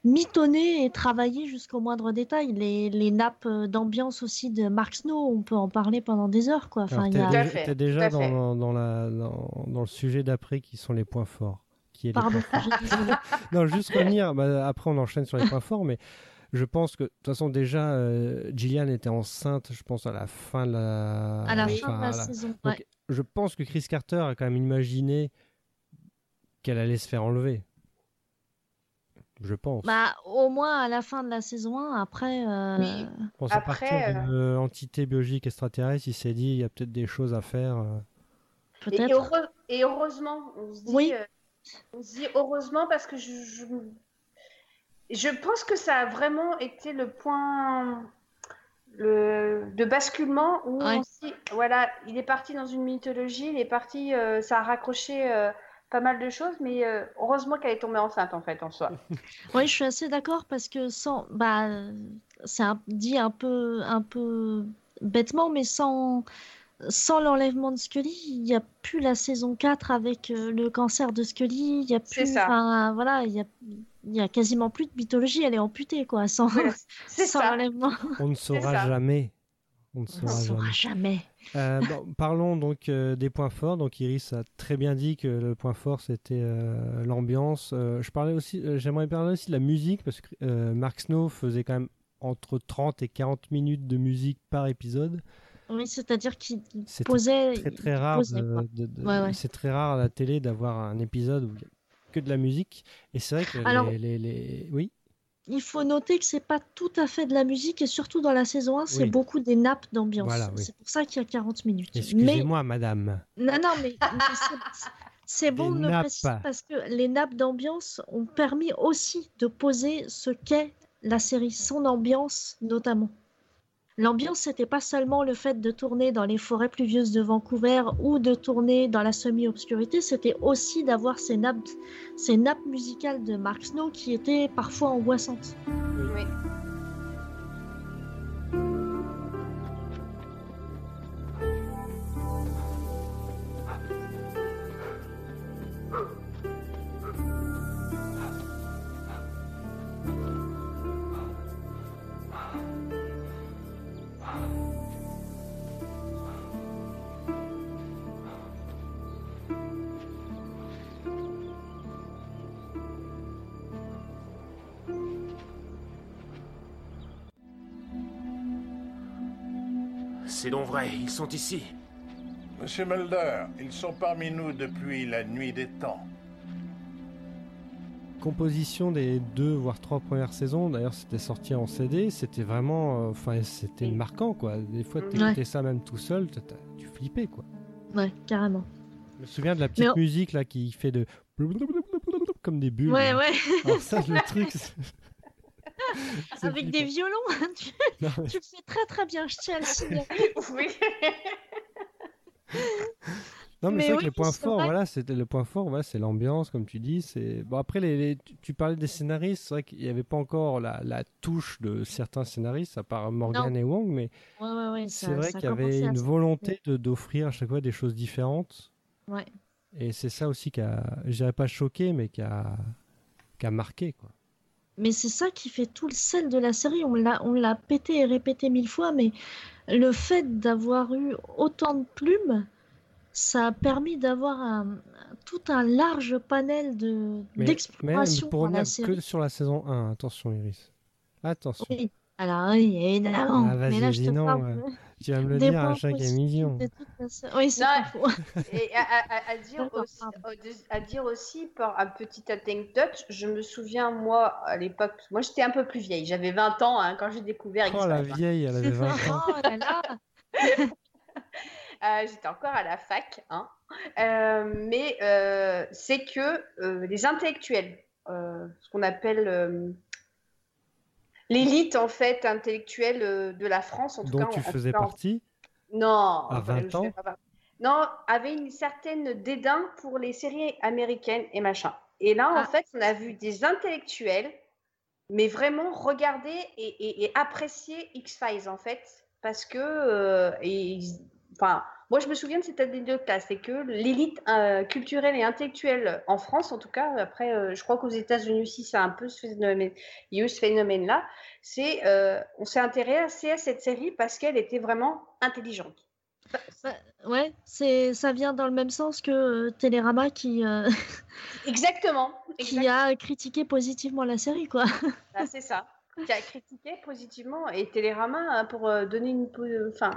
mitonnée et travaillée jusqu'au moindre détail. Les, les nappes euh, d'ambiance aussi de Mark Snow, on peut en parler pendant des heures, quoi. Enfin, il t'es y a- t'es déjà dans, dans, la, dans, dans le sujet d'après qui sont les points forts. Qui est les Pardon, non, juste revenir, bah, après on enchaîne sur les points forts, mais je pense que de toute façon déjà euh, Gillian était enceinte, je pense à la fin de la, À la enfin, fin de la saison. Donc, ouais. je pense que Chris Carter a quand même imaginé qu'elle allait se faire enlever. Je pense. Bah, au moins à la fin de la saison 1, après. euh, Oui. Je pense après, à partir d'une euh, entité biologique extraterrestre, il s'est dit il y a peut-être des choses à faire. euh. Et, Peut-être. heureux- et heureusement, on se dit, Oui. On se dit heureusement parce que je, je, je pense que ça a vraiment été le point le, de basculement où Ouais. on se dit, voilà, il est parti dans une mythologie, il est parti, euh, ça a raccroché euh, pas mal de choses, mais euh, heureusement qu'elle est tombée enceinte en fait en soi. Oui, je suis assez d'accord parce que sans, bah, c'est dit un peu, un peu bêtement, mais sans, sans l'enlèvement de Scully, il n'y a plus la saison 4 avec euh, le cancer de Scully. Il y a plus. ça. Voilà, il y a, il y a quasiment plus de mythologie. Elle est amputée, quoi, sans, C'est sans ça. l'enlèvement. On ne saura jamais. On ne saura jamais. jamais. Euh, bon, parlons donc euh, des points forts. Donc Iris a très bien dit que le point fort c'était euh, l'ambiance. Euh, je parlais aussi, euh, j'aimerais parler aussi de la musique parce que euh, Mark Snow faisait quand même entre 30 et 40 minutes de musique par épisode. Oui, c'est-à-dire qu'il posait. Très rare. posait, de- quoi. de- de- Ouais, ouais. C'est très rare à la télé d'avoir un épisode où il y a que de la musique. Et c'est vrai que Alors- les, les- les- oui. Il faut noter que c'est pas tout à fait de la musique et surtout dans la saison 1, c'est Oui. beaucoup des nappes d'ambiance. Voilà, oui. C'est pour ça qu'il y a 40 minutes. Mais Excusez-moi, madame. non, non, mais, mais c'est- bon de le préciser parce que les nappes d'ambiance ont permis aussi de poser ce qu'est la série, son ambiance notamment. L'ambiance, c'était pas seulement le fait de tourner dans les forêts pluvieuses de Vancouver ou de tourner dans la semi-obscurité, c'était aussi d'avoir ces nappes, ces nappes musicales de Mark Snow qui étaient parfois angoissantes. Oui. C'est donc vrai, ils sont ici. Monsieur Mulder, ils sont parmi nous depuis la nuit des temps. composition des deux voire trois premières saisons. D'ailleurs, c'était sorti en CD. C'était vraiment, euh, enfin, c'était marquant quoi. Des fois, tu Ouais. écoutais ça même tout seul, tu flippais quoi. Ouais, carrément. Je me souviens de la petite Mais musique là qui fait de comme des bulles. Ouais, ouais. Alors ça, le truc. Avec des violons, tu, Non, mais- tu le fais très très bien, je tiens à le signaler. Oui. Non, mais, Mais c'est vrai oui, que le point c'est fort, vrai. voilà, c'était le point fort, voilà, c'est l'ambiance, comme tu dis. C'est bon après les, les- tu, parlais des scénaristes, c'est vrai qu'il n'y avait pas encore la, la touche de certains scénaristes, à part Morgan Non. et Wong, mais Ouais, ouais, ouais. c'est vrai qu'il y avait une volonté de d'offrir à chaque fois des choses différentes. Ouais. Et c'est ça aussi qui a, je dirais pas choqué, mais qui a, qui a marqué quoi. Mais c'est ça qui fait tout le sel de la série. On l'a, on l'a pété et répété mille fois, mais le fait d'avoir eu autant de plumes, ça a permis d'avoir un, tout un large panel de, Mais, d'exploration mais pour la série. que sur la saison 1, attention Iris. Attention. Oui. Alors, oui, évidemment. Ah, vas-y, mais là, je te non, parle de- Tu vas me le dire à chaque émission. Oui, c'est faux. Et à, à- à dire aussi, à dire aussi, par un petit anecdote, je me souviens, moi, à l'époque, moi j'étais un peu plus vieille, j'avais 20 ans hein, quand j'ai découvert Oh la vieille, elle avait 20 ans. Oh là là. Euh, J'étais encore à la fac, hein. Euh, mais euh, c'est que euh, les intellectuels, euh, ce qu'on appelle euh, l'élite en fait intellectuelle euh, de la France, en tout dont cas. tu en- faisais en- partie. Non. À enfin, 20 je ans Non, avait une certaine dédain pour les séries américaines et machin. Et là, en Ah. fait, on a vu des intellectuels, mais vraiment regarder et, et- et apprécier X-Files, en fait, parce que, euh, et enfin, moi, je me souviens de cette anecdote-là, c'est que l'élite euh, culturelle et intellectuelle en France, en tout cas, après, euh, je crois qu'aux États-Unis aussi, c'est un peu ce phénomène, il y a eu ce phénomène-là, c'est, euh, on s'est intéressé à cette série parce qu'elle était vraiment intelligente. Bah, ouais, c'est, ça vient dans le même sens que Télérama qui, Exactement. qui a critiqué positivement la série, quoi. Ah, c'est ça. Qui a critiqué positivement et Télérama hein, pour euh, donner une, po- enfin,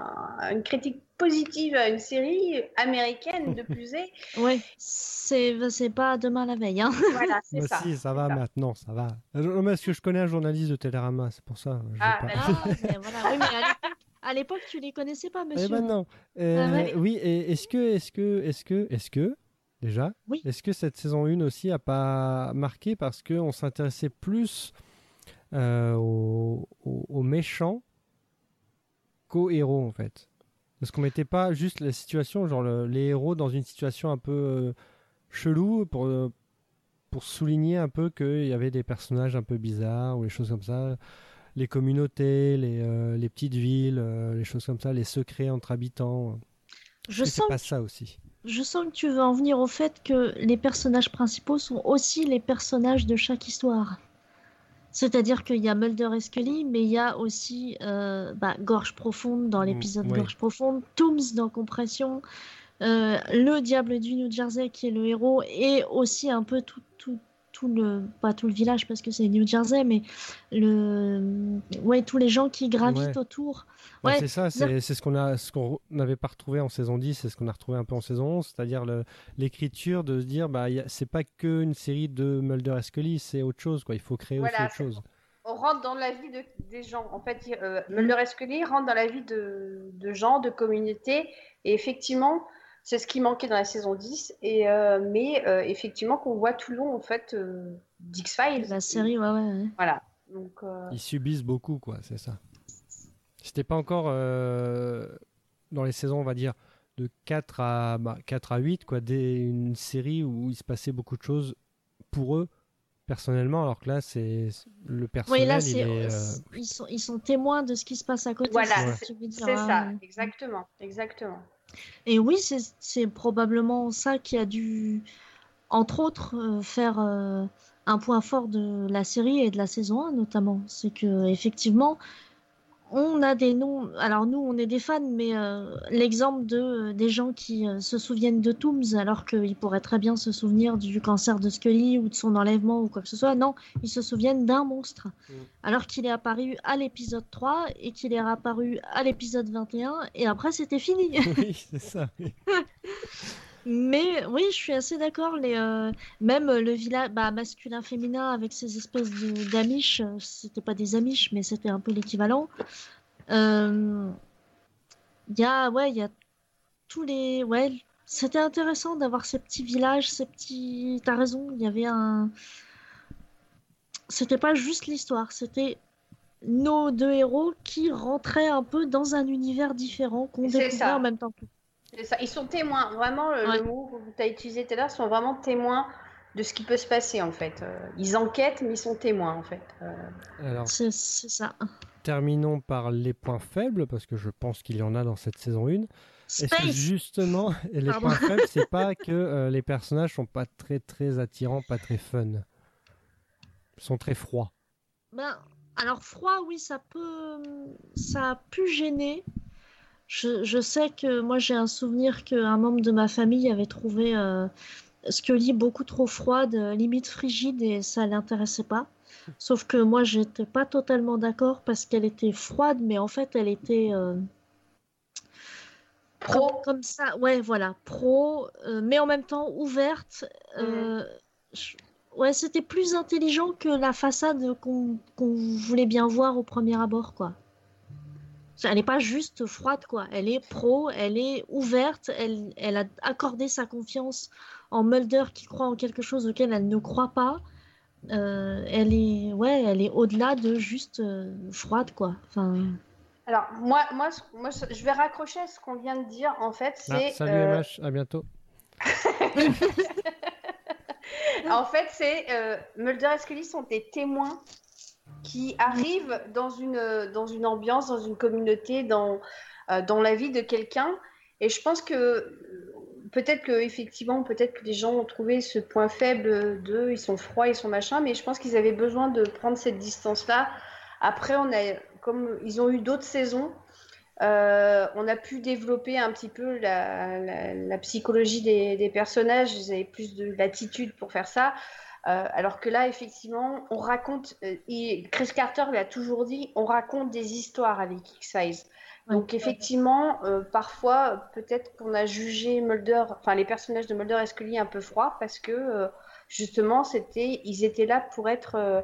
une critique positive à une série américaine de plus est. Ouais, c'est, c'est pas demain la veille, hein. Voilà, c'est Bah ça. si, ça va ça. maintenant, ça va. Euh, Non, mais parce que je connais un journaliste de Télérama, c'est pour ça. je Ah, pas- bah, Ah, mais voilà. Oui, mais à l'époque, à l'époque, tu les connaissais pas, Eh monsieur. ben non. Euh, Ah ouais. Oui, et est-ce que, est-ce que, est-ce que, est-ce que, déjà, Oui. est-ce que cette saison 1 aussi a pas marqué parce qu'on s'intéressait plus euh, aux, aux- aux méchants qu'aux héros en fait Parce qu'on mettait pas juste la situation, genre le- les héros dans une situation un peu euh, chelou pour, euh, pour souligner un peu qu'il y avait des personnages un peu bizarres ou les choses comme ça les communautés, les, les petites villes, les choses comme ça, les secrets entre habitants. Je sens, pas ça aussi. je sens que tu veux en venir au fait que les personnages principaux sont aussi les personnages de chaque histoire. C'est-à-dire qu'il y a Mulder et Scully, mais il y a aussi euh, bah, Gorge Profonde dans l'épisode oui. Gorge Profonde, Tooms dans Compression, euh, le Diable du New Jersey qui est le héros, et aussi un peu tout, tout, tout le, pas tout le village parce que c'est New Jersey, mais le, ouais, tous les gens qui gravitent Ouais. autour. Bah, Ouais, c'est ça, c'est c'est ce qu'on a, ce qu'on n'avait pas retrouvé en saison 10, c'est ce qu'on a retrouvé un peu en saison 11, c'est-à-dire le- l'écriture de se dire, bah, y a- c'est pas que une série de Mulder et Scully, c'est autre chose, quoi. Il faut créer Voilà, aussi autre chose. On rentre dans la vie de- des gens. En fait, euh, Mulder et Scully rentrent dans la vie de, de gens, de communautés. Et effectivement, c'est ce qui manquait dans la saison 10. Et, euh, mais euh, effectivement, qu'on voit tout le long en fait, euh, d'X-Files. La série, ouais, ouais. ouais. Voilà. Donc, euh, Ils subissent beaucoup, quoi, c'est ça. C'était pas encore euh, dans les saisons, on va dire, de 4 à, bah, 4 à 8, quoi, des, une série où il se passait beaucoup de choses pour eux, personnellement, alors que là, c'est le personnel, Oui, là, il c'est, est, euh, ils, sont, ils sont témoins de ce qui se passe à côté. voilà, c'est ouais, ça. Exactement. Exactement. Et oui, c'est probablement ça qui a dû, entre autres, euh, faire euh, un point fort de la série et de la saison 1 notamment. C'est que effectivement, on a des noms. Alors nous, on est des fans, mais euh, l'exemple de des gens qui euh, se souviennent de Tooms alors qu'ils pourraient très bien se souvenir du cancer de Scully ou de son enlèvement ou quoi que ce soit. Non, ils se souviennent d'un monstre. Alors qu'il est apparu à l'épisode 3 et qu'il est réapparu à l'épisode 21 et après c'était fini. oui, c'est ça. oui. Mais oui, je suis assez d'accord. Les, euh, même le village bah, masculin-féminin avec ces espèces d'amish, euh, c'était pas des amish, mais c'était un peu l'équivalent. Euh, y a, ouais, il y a tous les, ouais, c'était intéressant d'avoir ces petits villages, ces petits. T'as raison, il y avait un. C'était pas juste l'histoire, c'était nos deux héros qui rentraient un peu dans un univers différent qu'on découvrait ça. en même temps. que- ça. Ils sont témoins. Vraiment, le, Ouais. le mot que tu as utilisé tout à l'heure, sont vraiment témoins de ce qui peut se passer en fait. Euh, ils enquêtent, mais ils sont témoins en fait. Euh, Alors, C'est ça. terminons par les points faibles, parce que je pense qu'il y en a dans cette saison 1. Est-ce que justement, les Pardon. points faibles, c'est pas que euh, les personnages sont pas très très attirants, pas très fun? Ils sont très froids. Ben, alors froid, oui, ça peut, ça a pu gêner. Je, je sais que moi j'ai un souvenir qu'un membre de ma famille avait trouvé euh, Scully beaucoup trop froide, euh, limite frigide, et ça l'intéressait pas. Sauf que moi j'étais pas totalement d'accord parce qu'elle était froide, mais en fait elle était euh, Pro. Comme, comme ça, ouais, voilà, pro, euh, mais en même temps ouverte. je- Ouais, c'était plus intelligent que la façade qu'on qu'on voulait bien voir au premier abord, quoi. Elle n'est pas juste froide, quoi. Elle est pro, elle est ouverte, elle, elle a accordé sa confiance en Mulder qui croit en quelque chose auquel elle ne croit pas. Euh, elle est, ouais, elle est au-delà de juste euh, froide, quoi. Enfin, Alors, moi, moi, moi, je vais raccrocher à ce qu'on vient de dire. En fait, Ah, c'est. salut euh, MH, à bientôt. En fait, c'est euh, Mulder et Scully sont des témoins qui arrivent dans une, dans une ambiance, dans une communauté, dans, euh, dans la vie de quelqu'un. Et je pense que euh, peut-être que effectivement, peut-être que les gens ont trouvé ce point faible de ils sont froids, ils sont machin, mais je pense qu'ils avaient besoin de prendre cette distance-là. Après, on a, comme ils ont eu d'autres saisons, euh, on a pu développer un petit peu la psychologie des, des personnages. Ils avaient plus de latitude pour faire ça. Euh, alors que là, effectivement, on raconte. euh, et Chris Carter l'a toujours dit on raconte des histoires avec X-Files. Donc, effectivement, euh, parfois, peut-être qu'on a jugé Mulder, enfin, les personnages de Mulder et Scully un peu froids parce que, justement, c'était, ils étaient là pour être.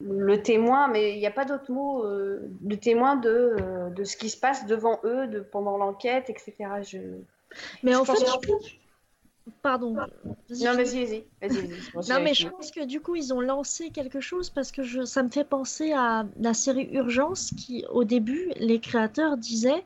le témoin, mais il n'y a pas d'autre mot, le témoin de, de ce qui se passe devant eux, de, pendant l'enquête, etc. Je... Mais Je en fait, que- pardon. Non, vas-y, vas-y. vas-y, vas-y. Bon, Non, mais je pense que du coup, ils ont lancé quelque chose parce que je, ça me fait penser à la série Urgence qui, au début, les créateurs disaient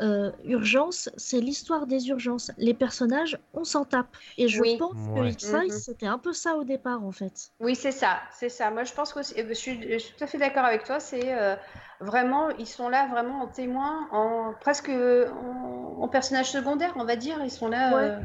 euh, Urgence, c'est l'histoire des urgences. Les personnages, on s'en tape. Et je Oui. pense Ouais. que X-Files, Mhm. c'était un peu ça au départ, en fait. Oui, c'est ça, c'est ça. Moi, je pense que je suis, je suis tout à fait d'accord avec toi. C'est euh, vraiment, ils sont là vraiment en témoin, en presque en, en personnage secondaire, on va dire. Ils sont là. Ouais. euh,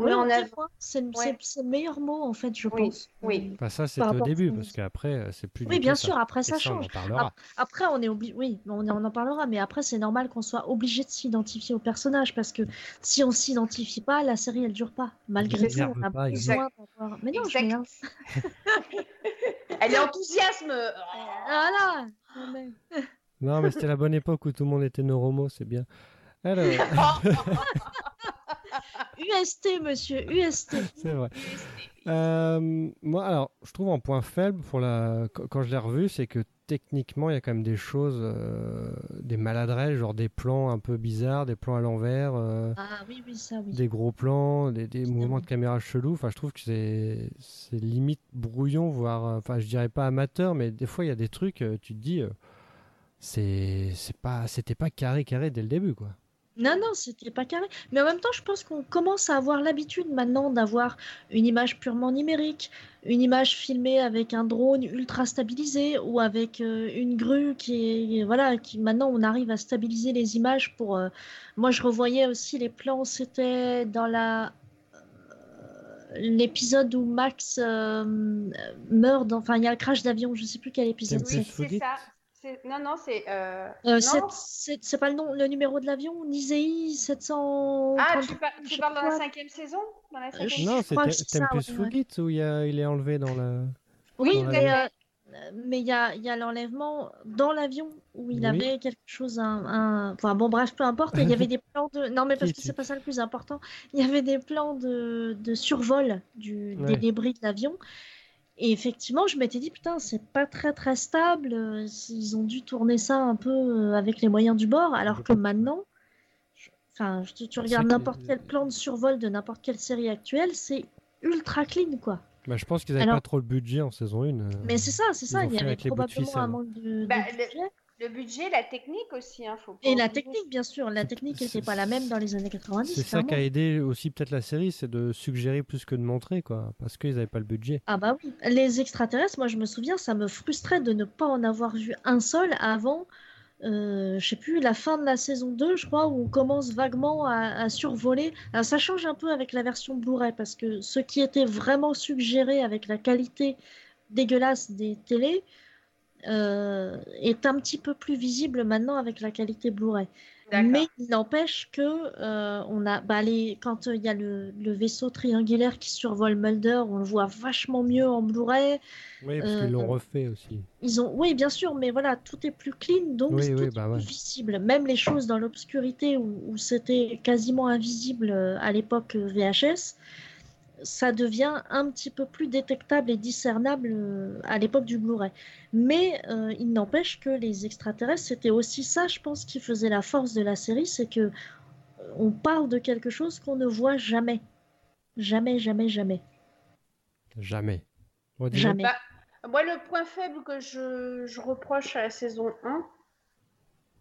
on Oui, met en on avant. C'est Ouais. c'est- c'est le meilleur mot, en fait, je Oui, pense. oui. Bah, ça, Par au début, parce qu'après, euh, c'est plus Oui, bien ça. sûr, après ça ça, on en change. parlera. Ap- Après, on est obligé, oui, on, on en parlera, mais après, c'est normal qu'on soit obligé de s'identifier au personnage parce que si on s'identifie pas, la série elle dure pas. Malgré tout, on a pas, besoin exact. d'avoir. Mais non, je Exact. regarde. Elle est enthousiasme. Voilà. Non, mais- Non, mais c'était la bonne époque où tout le monde était neuromo, c'est bien. Alors, UST, monsieur, UST. c'est vrai. Euh, moi, alors, je trouve un point faible pour la quand je l'ai revu, c'est que techniquement, il y a quand même des choses, euh, des maladresses, genre des plans un peu bizarres, des plans à l'envers, euh, Ah oui, oui, ça, oui. des gros plans, des, des mouvements de caméra chelous. Enfin, je trouve que c'est c'est limite brouillon, voire, enfin, je dirais pas amateur, mais des fois, il y a des trucs, tu te dis, c'est c'est pas, c'était pas carré carré dès le début, quoi. Non, non, c'était pas carré. Mais en même temps, je pense qu'on commence à avoir l'habitude maintenant d'avoir une image purement numérique, une image filmée avec un drone ultra stabilisé ou avec euh, une grue qui est. Voilà, qui maintenant on arrive à stabiliser les images pour. euh, Moi, je revoyais aussi les plans, c'était dans la. euh, L'épisode où Max euh, meurt, dans- enfin il y a le crash d'avion, je sais plus quel épisode Oui, c'est. c'est ça. Non, non, c'est. euh, Euh, non. c'est- pas le nom, le numéro de l'avion, Nisei 700. Ah, tu, par- parles dans la cinquième saison? Dans la Euh, cinquième Non, c'est ouais, ouais. Fugit où il, y a- il est enlevé dans la. Oui, dans mais euh, mais il y a, il y a l'enlèvement dans l'avion où il Oui. avait quelque chose, un, un- enfin bon bref, peu importe, il y avait des plans de, non mais parce que c'est pas ça le plus important, il y avait des plans de, de survol du, des débris de l'avion. Et effectivement, je m'étais dit, putain, c'est pas très très stable. euh, Ils ont dû tourner ça un peu euh, avec les moyens du bord, alors que maintenant, je- enfin, tu, tu regardes n'importe quel plan de survol de n'importe quelle série actuelle, c'est ultra clean, quoi. Bah, je pense qu'ils avaient Alors- pas trop le budget en saison 1. Mais c'est ça, c'est ça. Il y avait probablement un manque de, de Bah, budget. Le budget, la technique aussi, hein, faut Et la technique, bien sûr. La technique c'est- n'était pas la même dans les années C'est 90. ça qui a aidé aussi peut-être la série, c'est de suggérer plus que de montrer, quoi. Parce qu'ils n'avaient pas le budget. Ah bah oui. Les extraterrestres, moi je me souviens, ça me frustrait de ne pas en avoir vu un seul avant, euh, je sais plus, la fin de la saison 2, je crois, où on commence vaguement à, à survoler. Alors ça change un peu avec la version Blu-ray, parce que ce qui était vraiment suggéré avec la qualité dégueulasse des télés euh, est un petit peu plus visible maintenant avec la qualité Blu-ray. Mais il n'empêche que euh, on a, bah, les, quand euh, il y a le, le vaisseau triangulaire qui survole Mulder, on le voit vachement mieux en Blu-ray. Oui, parce Euh, qu'ils l'ont refait aussi. Ils ont, oui, bien sûr, mais voilà, tout est plus clean, donc Oui, tout oui, est bah plus ouais. visible. Même les choses dans l'obscurité où, où c'était quasiment invisible à l'époque euh, VHS, ça devient un petit peu plus détectable et discernable euh, à l'époque du Blu-ray. Mais euh, il n'empêche que les extraterrestres, c'était aussi ça, je pense, qui faisait la force de la série, c'est que euh, on parle de quelque chose qu'on ne voit jamais. Jamais, jamais, jamais. Jamais. Jamais. Bah, moi, le point faible que je, je reproche à la saison 1,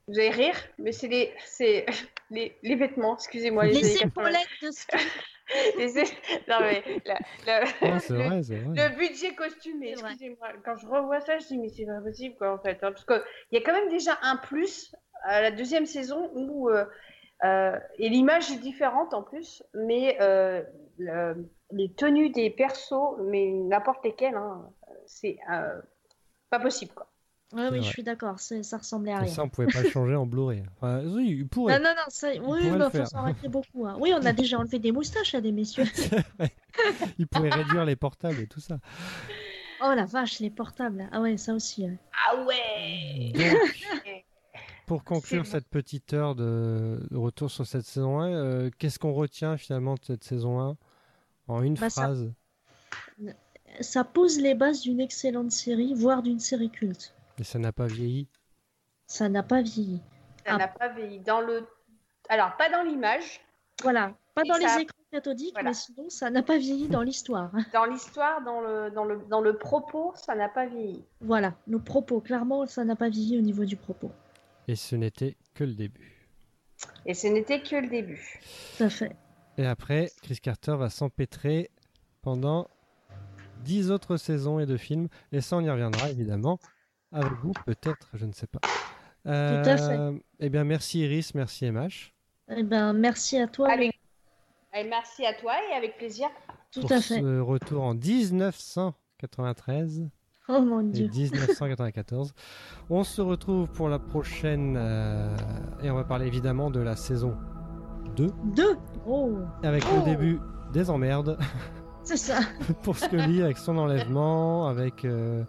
vous allez rire, mais c'est les, c'est les, les vêtements, excusez-moi. Les 80. épaulettes de Scully. Les Non, mais la- la- Non, c'est le- vrai, c'est vrai. Le budget costumé, excusez-moi. Quand je revois ça, je dis, mais c'est pas possible, quoi, en fait. hein, parce qu'il y a quand même déjà un plus à la deuxième saison où. euh, euh, et l'image est différente en plus, mais euh, le- les tenues des persos, mais n'importe lesquelles, hein, c'est euh, pas possible, quoi. Ouais, oui, vrai. je suis d'accord, ça ressemblait à Et rien. ça, on pouvait pas le changer en Blu-ray. Enfin, oui, il pourrait. Non, non, non, ça, oui, faire. ça aurait été beaucoup. hein. Oui, on a déjà enlevé des moustaches à des messieurs. Il pourrait réduire les portables et tout ça. Oh la vache, les portables. Ah ouais, ça aussi. ouais. Ah ouais Donc, pour conclure cette petite heure de, de retour sur cette saison 1, euh, qu'est-ce qu'on retient finalement de cette saison 1 en une Bah, ça- phrase Ça pose les bases d'une excellente série, voire d'une série culte. Et ça n'a pas vieilli. Ça n'a pas vieilli. Ça Ah. n'a pas vieilli. Dans le... Alors, pas dans l'image, Voilà, pas Et dans ça- les écrans cathodiques, Voilà. mais sinon, ça n'a pas vieilli dans l'histoire. dans l'histoire, dans le, dans, le, dans le propos, ça n'a pas vieilli. Voilà, nos propos, clairement, ça n'a pas vieilli au niveau du propos. Et ce n'était que le début. Et ce n'était que le début. Tout à fait. Et après, Chris Carter va s'empêtrer pendant 10 autres saisons et de films. Et ça, on y reviendra évidemment. Avec vous, peut-être, je ne sais pas. Euh, à fait. Eh bien, merci Iris, merci MH. Eh ben, merci à toi. Avec... Et merci à toi et avec plaisir. Tout pour à fait. ce retour en 1993 Oh mon et dieu. 1994. on se retrouve pour la prochaine euh, et on va parler évidemment de la saison 2 Deux. Oh. avec Oh. le début des emmerdes C'est ça. pour Scully avec son enlèvement, avec euh,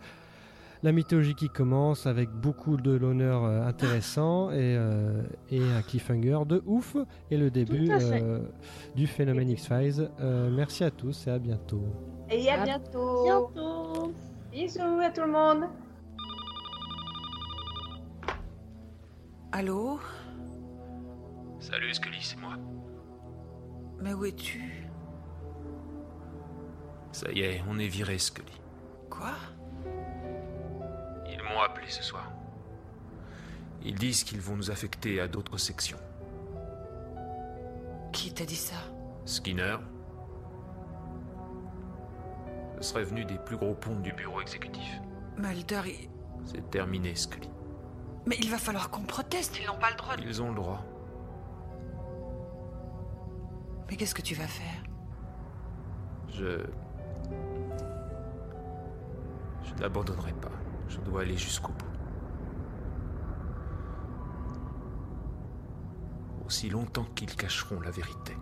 la mythologie qui commence, avec beaucoup de l'honneur euh, intéressant et, euh, et un cliffhanger de ouf et le début euh, du phénomène X-Files. Euh, merci à tous et à bientôt. Et à À bientôt. Bientôt. Bisous à tout le monde. Allô? Salut Scully, c'est moi. Mais où es-tu? Ça y est, on est viré Scully. Quoi? M'ont appelé ce soir. Ils disent qu'ils vont nous affecter à d'autres sections. Qui t'a dit ça? Skinner. Ce serait venu des plus gros ponts du bureau exécutif. Mulder, il- C'est terminé, Scully. mais il va falloir qu'on proteste, ils n'ont pas le droit. de- Ils ont le droit. Mais qu'est-ce que tu vas faire? Je. Je n'abandonnerai pas. Je dois aller jusqu'au bout. Aussi longtemps qu'ils cacheront la vérité.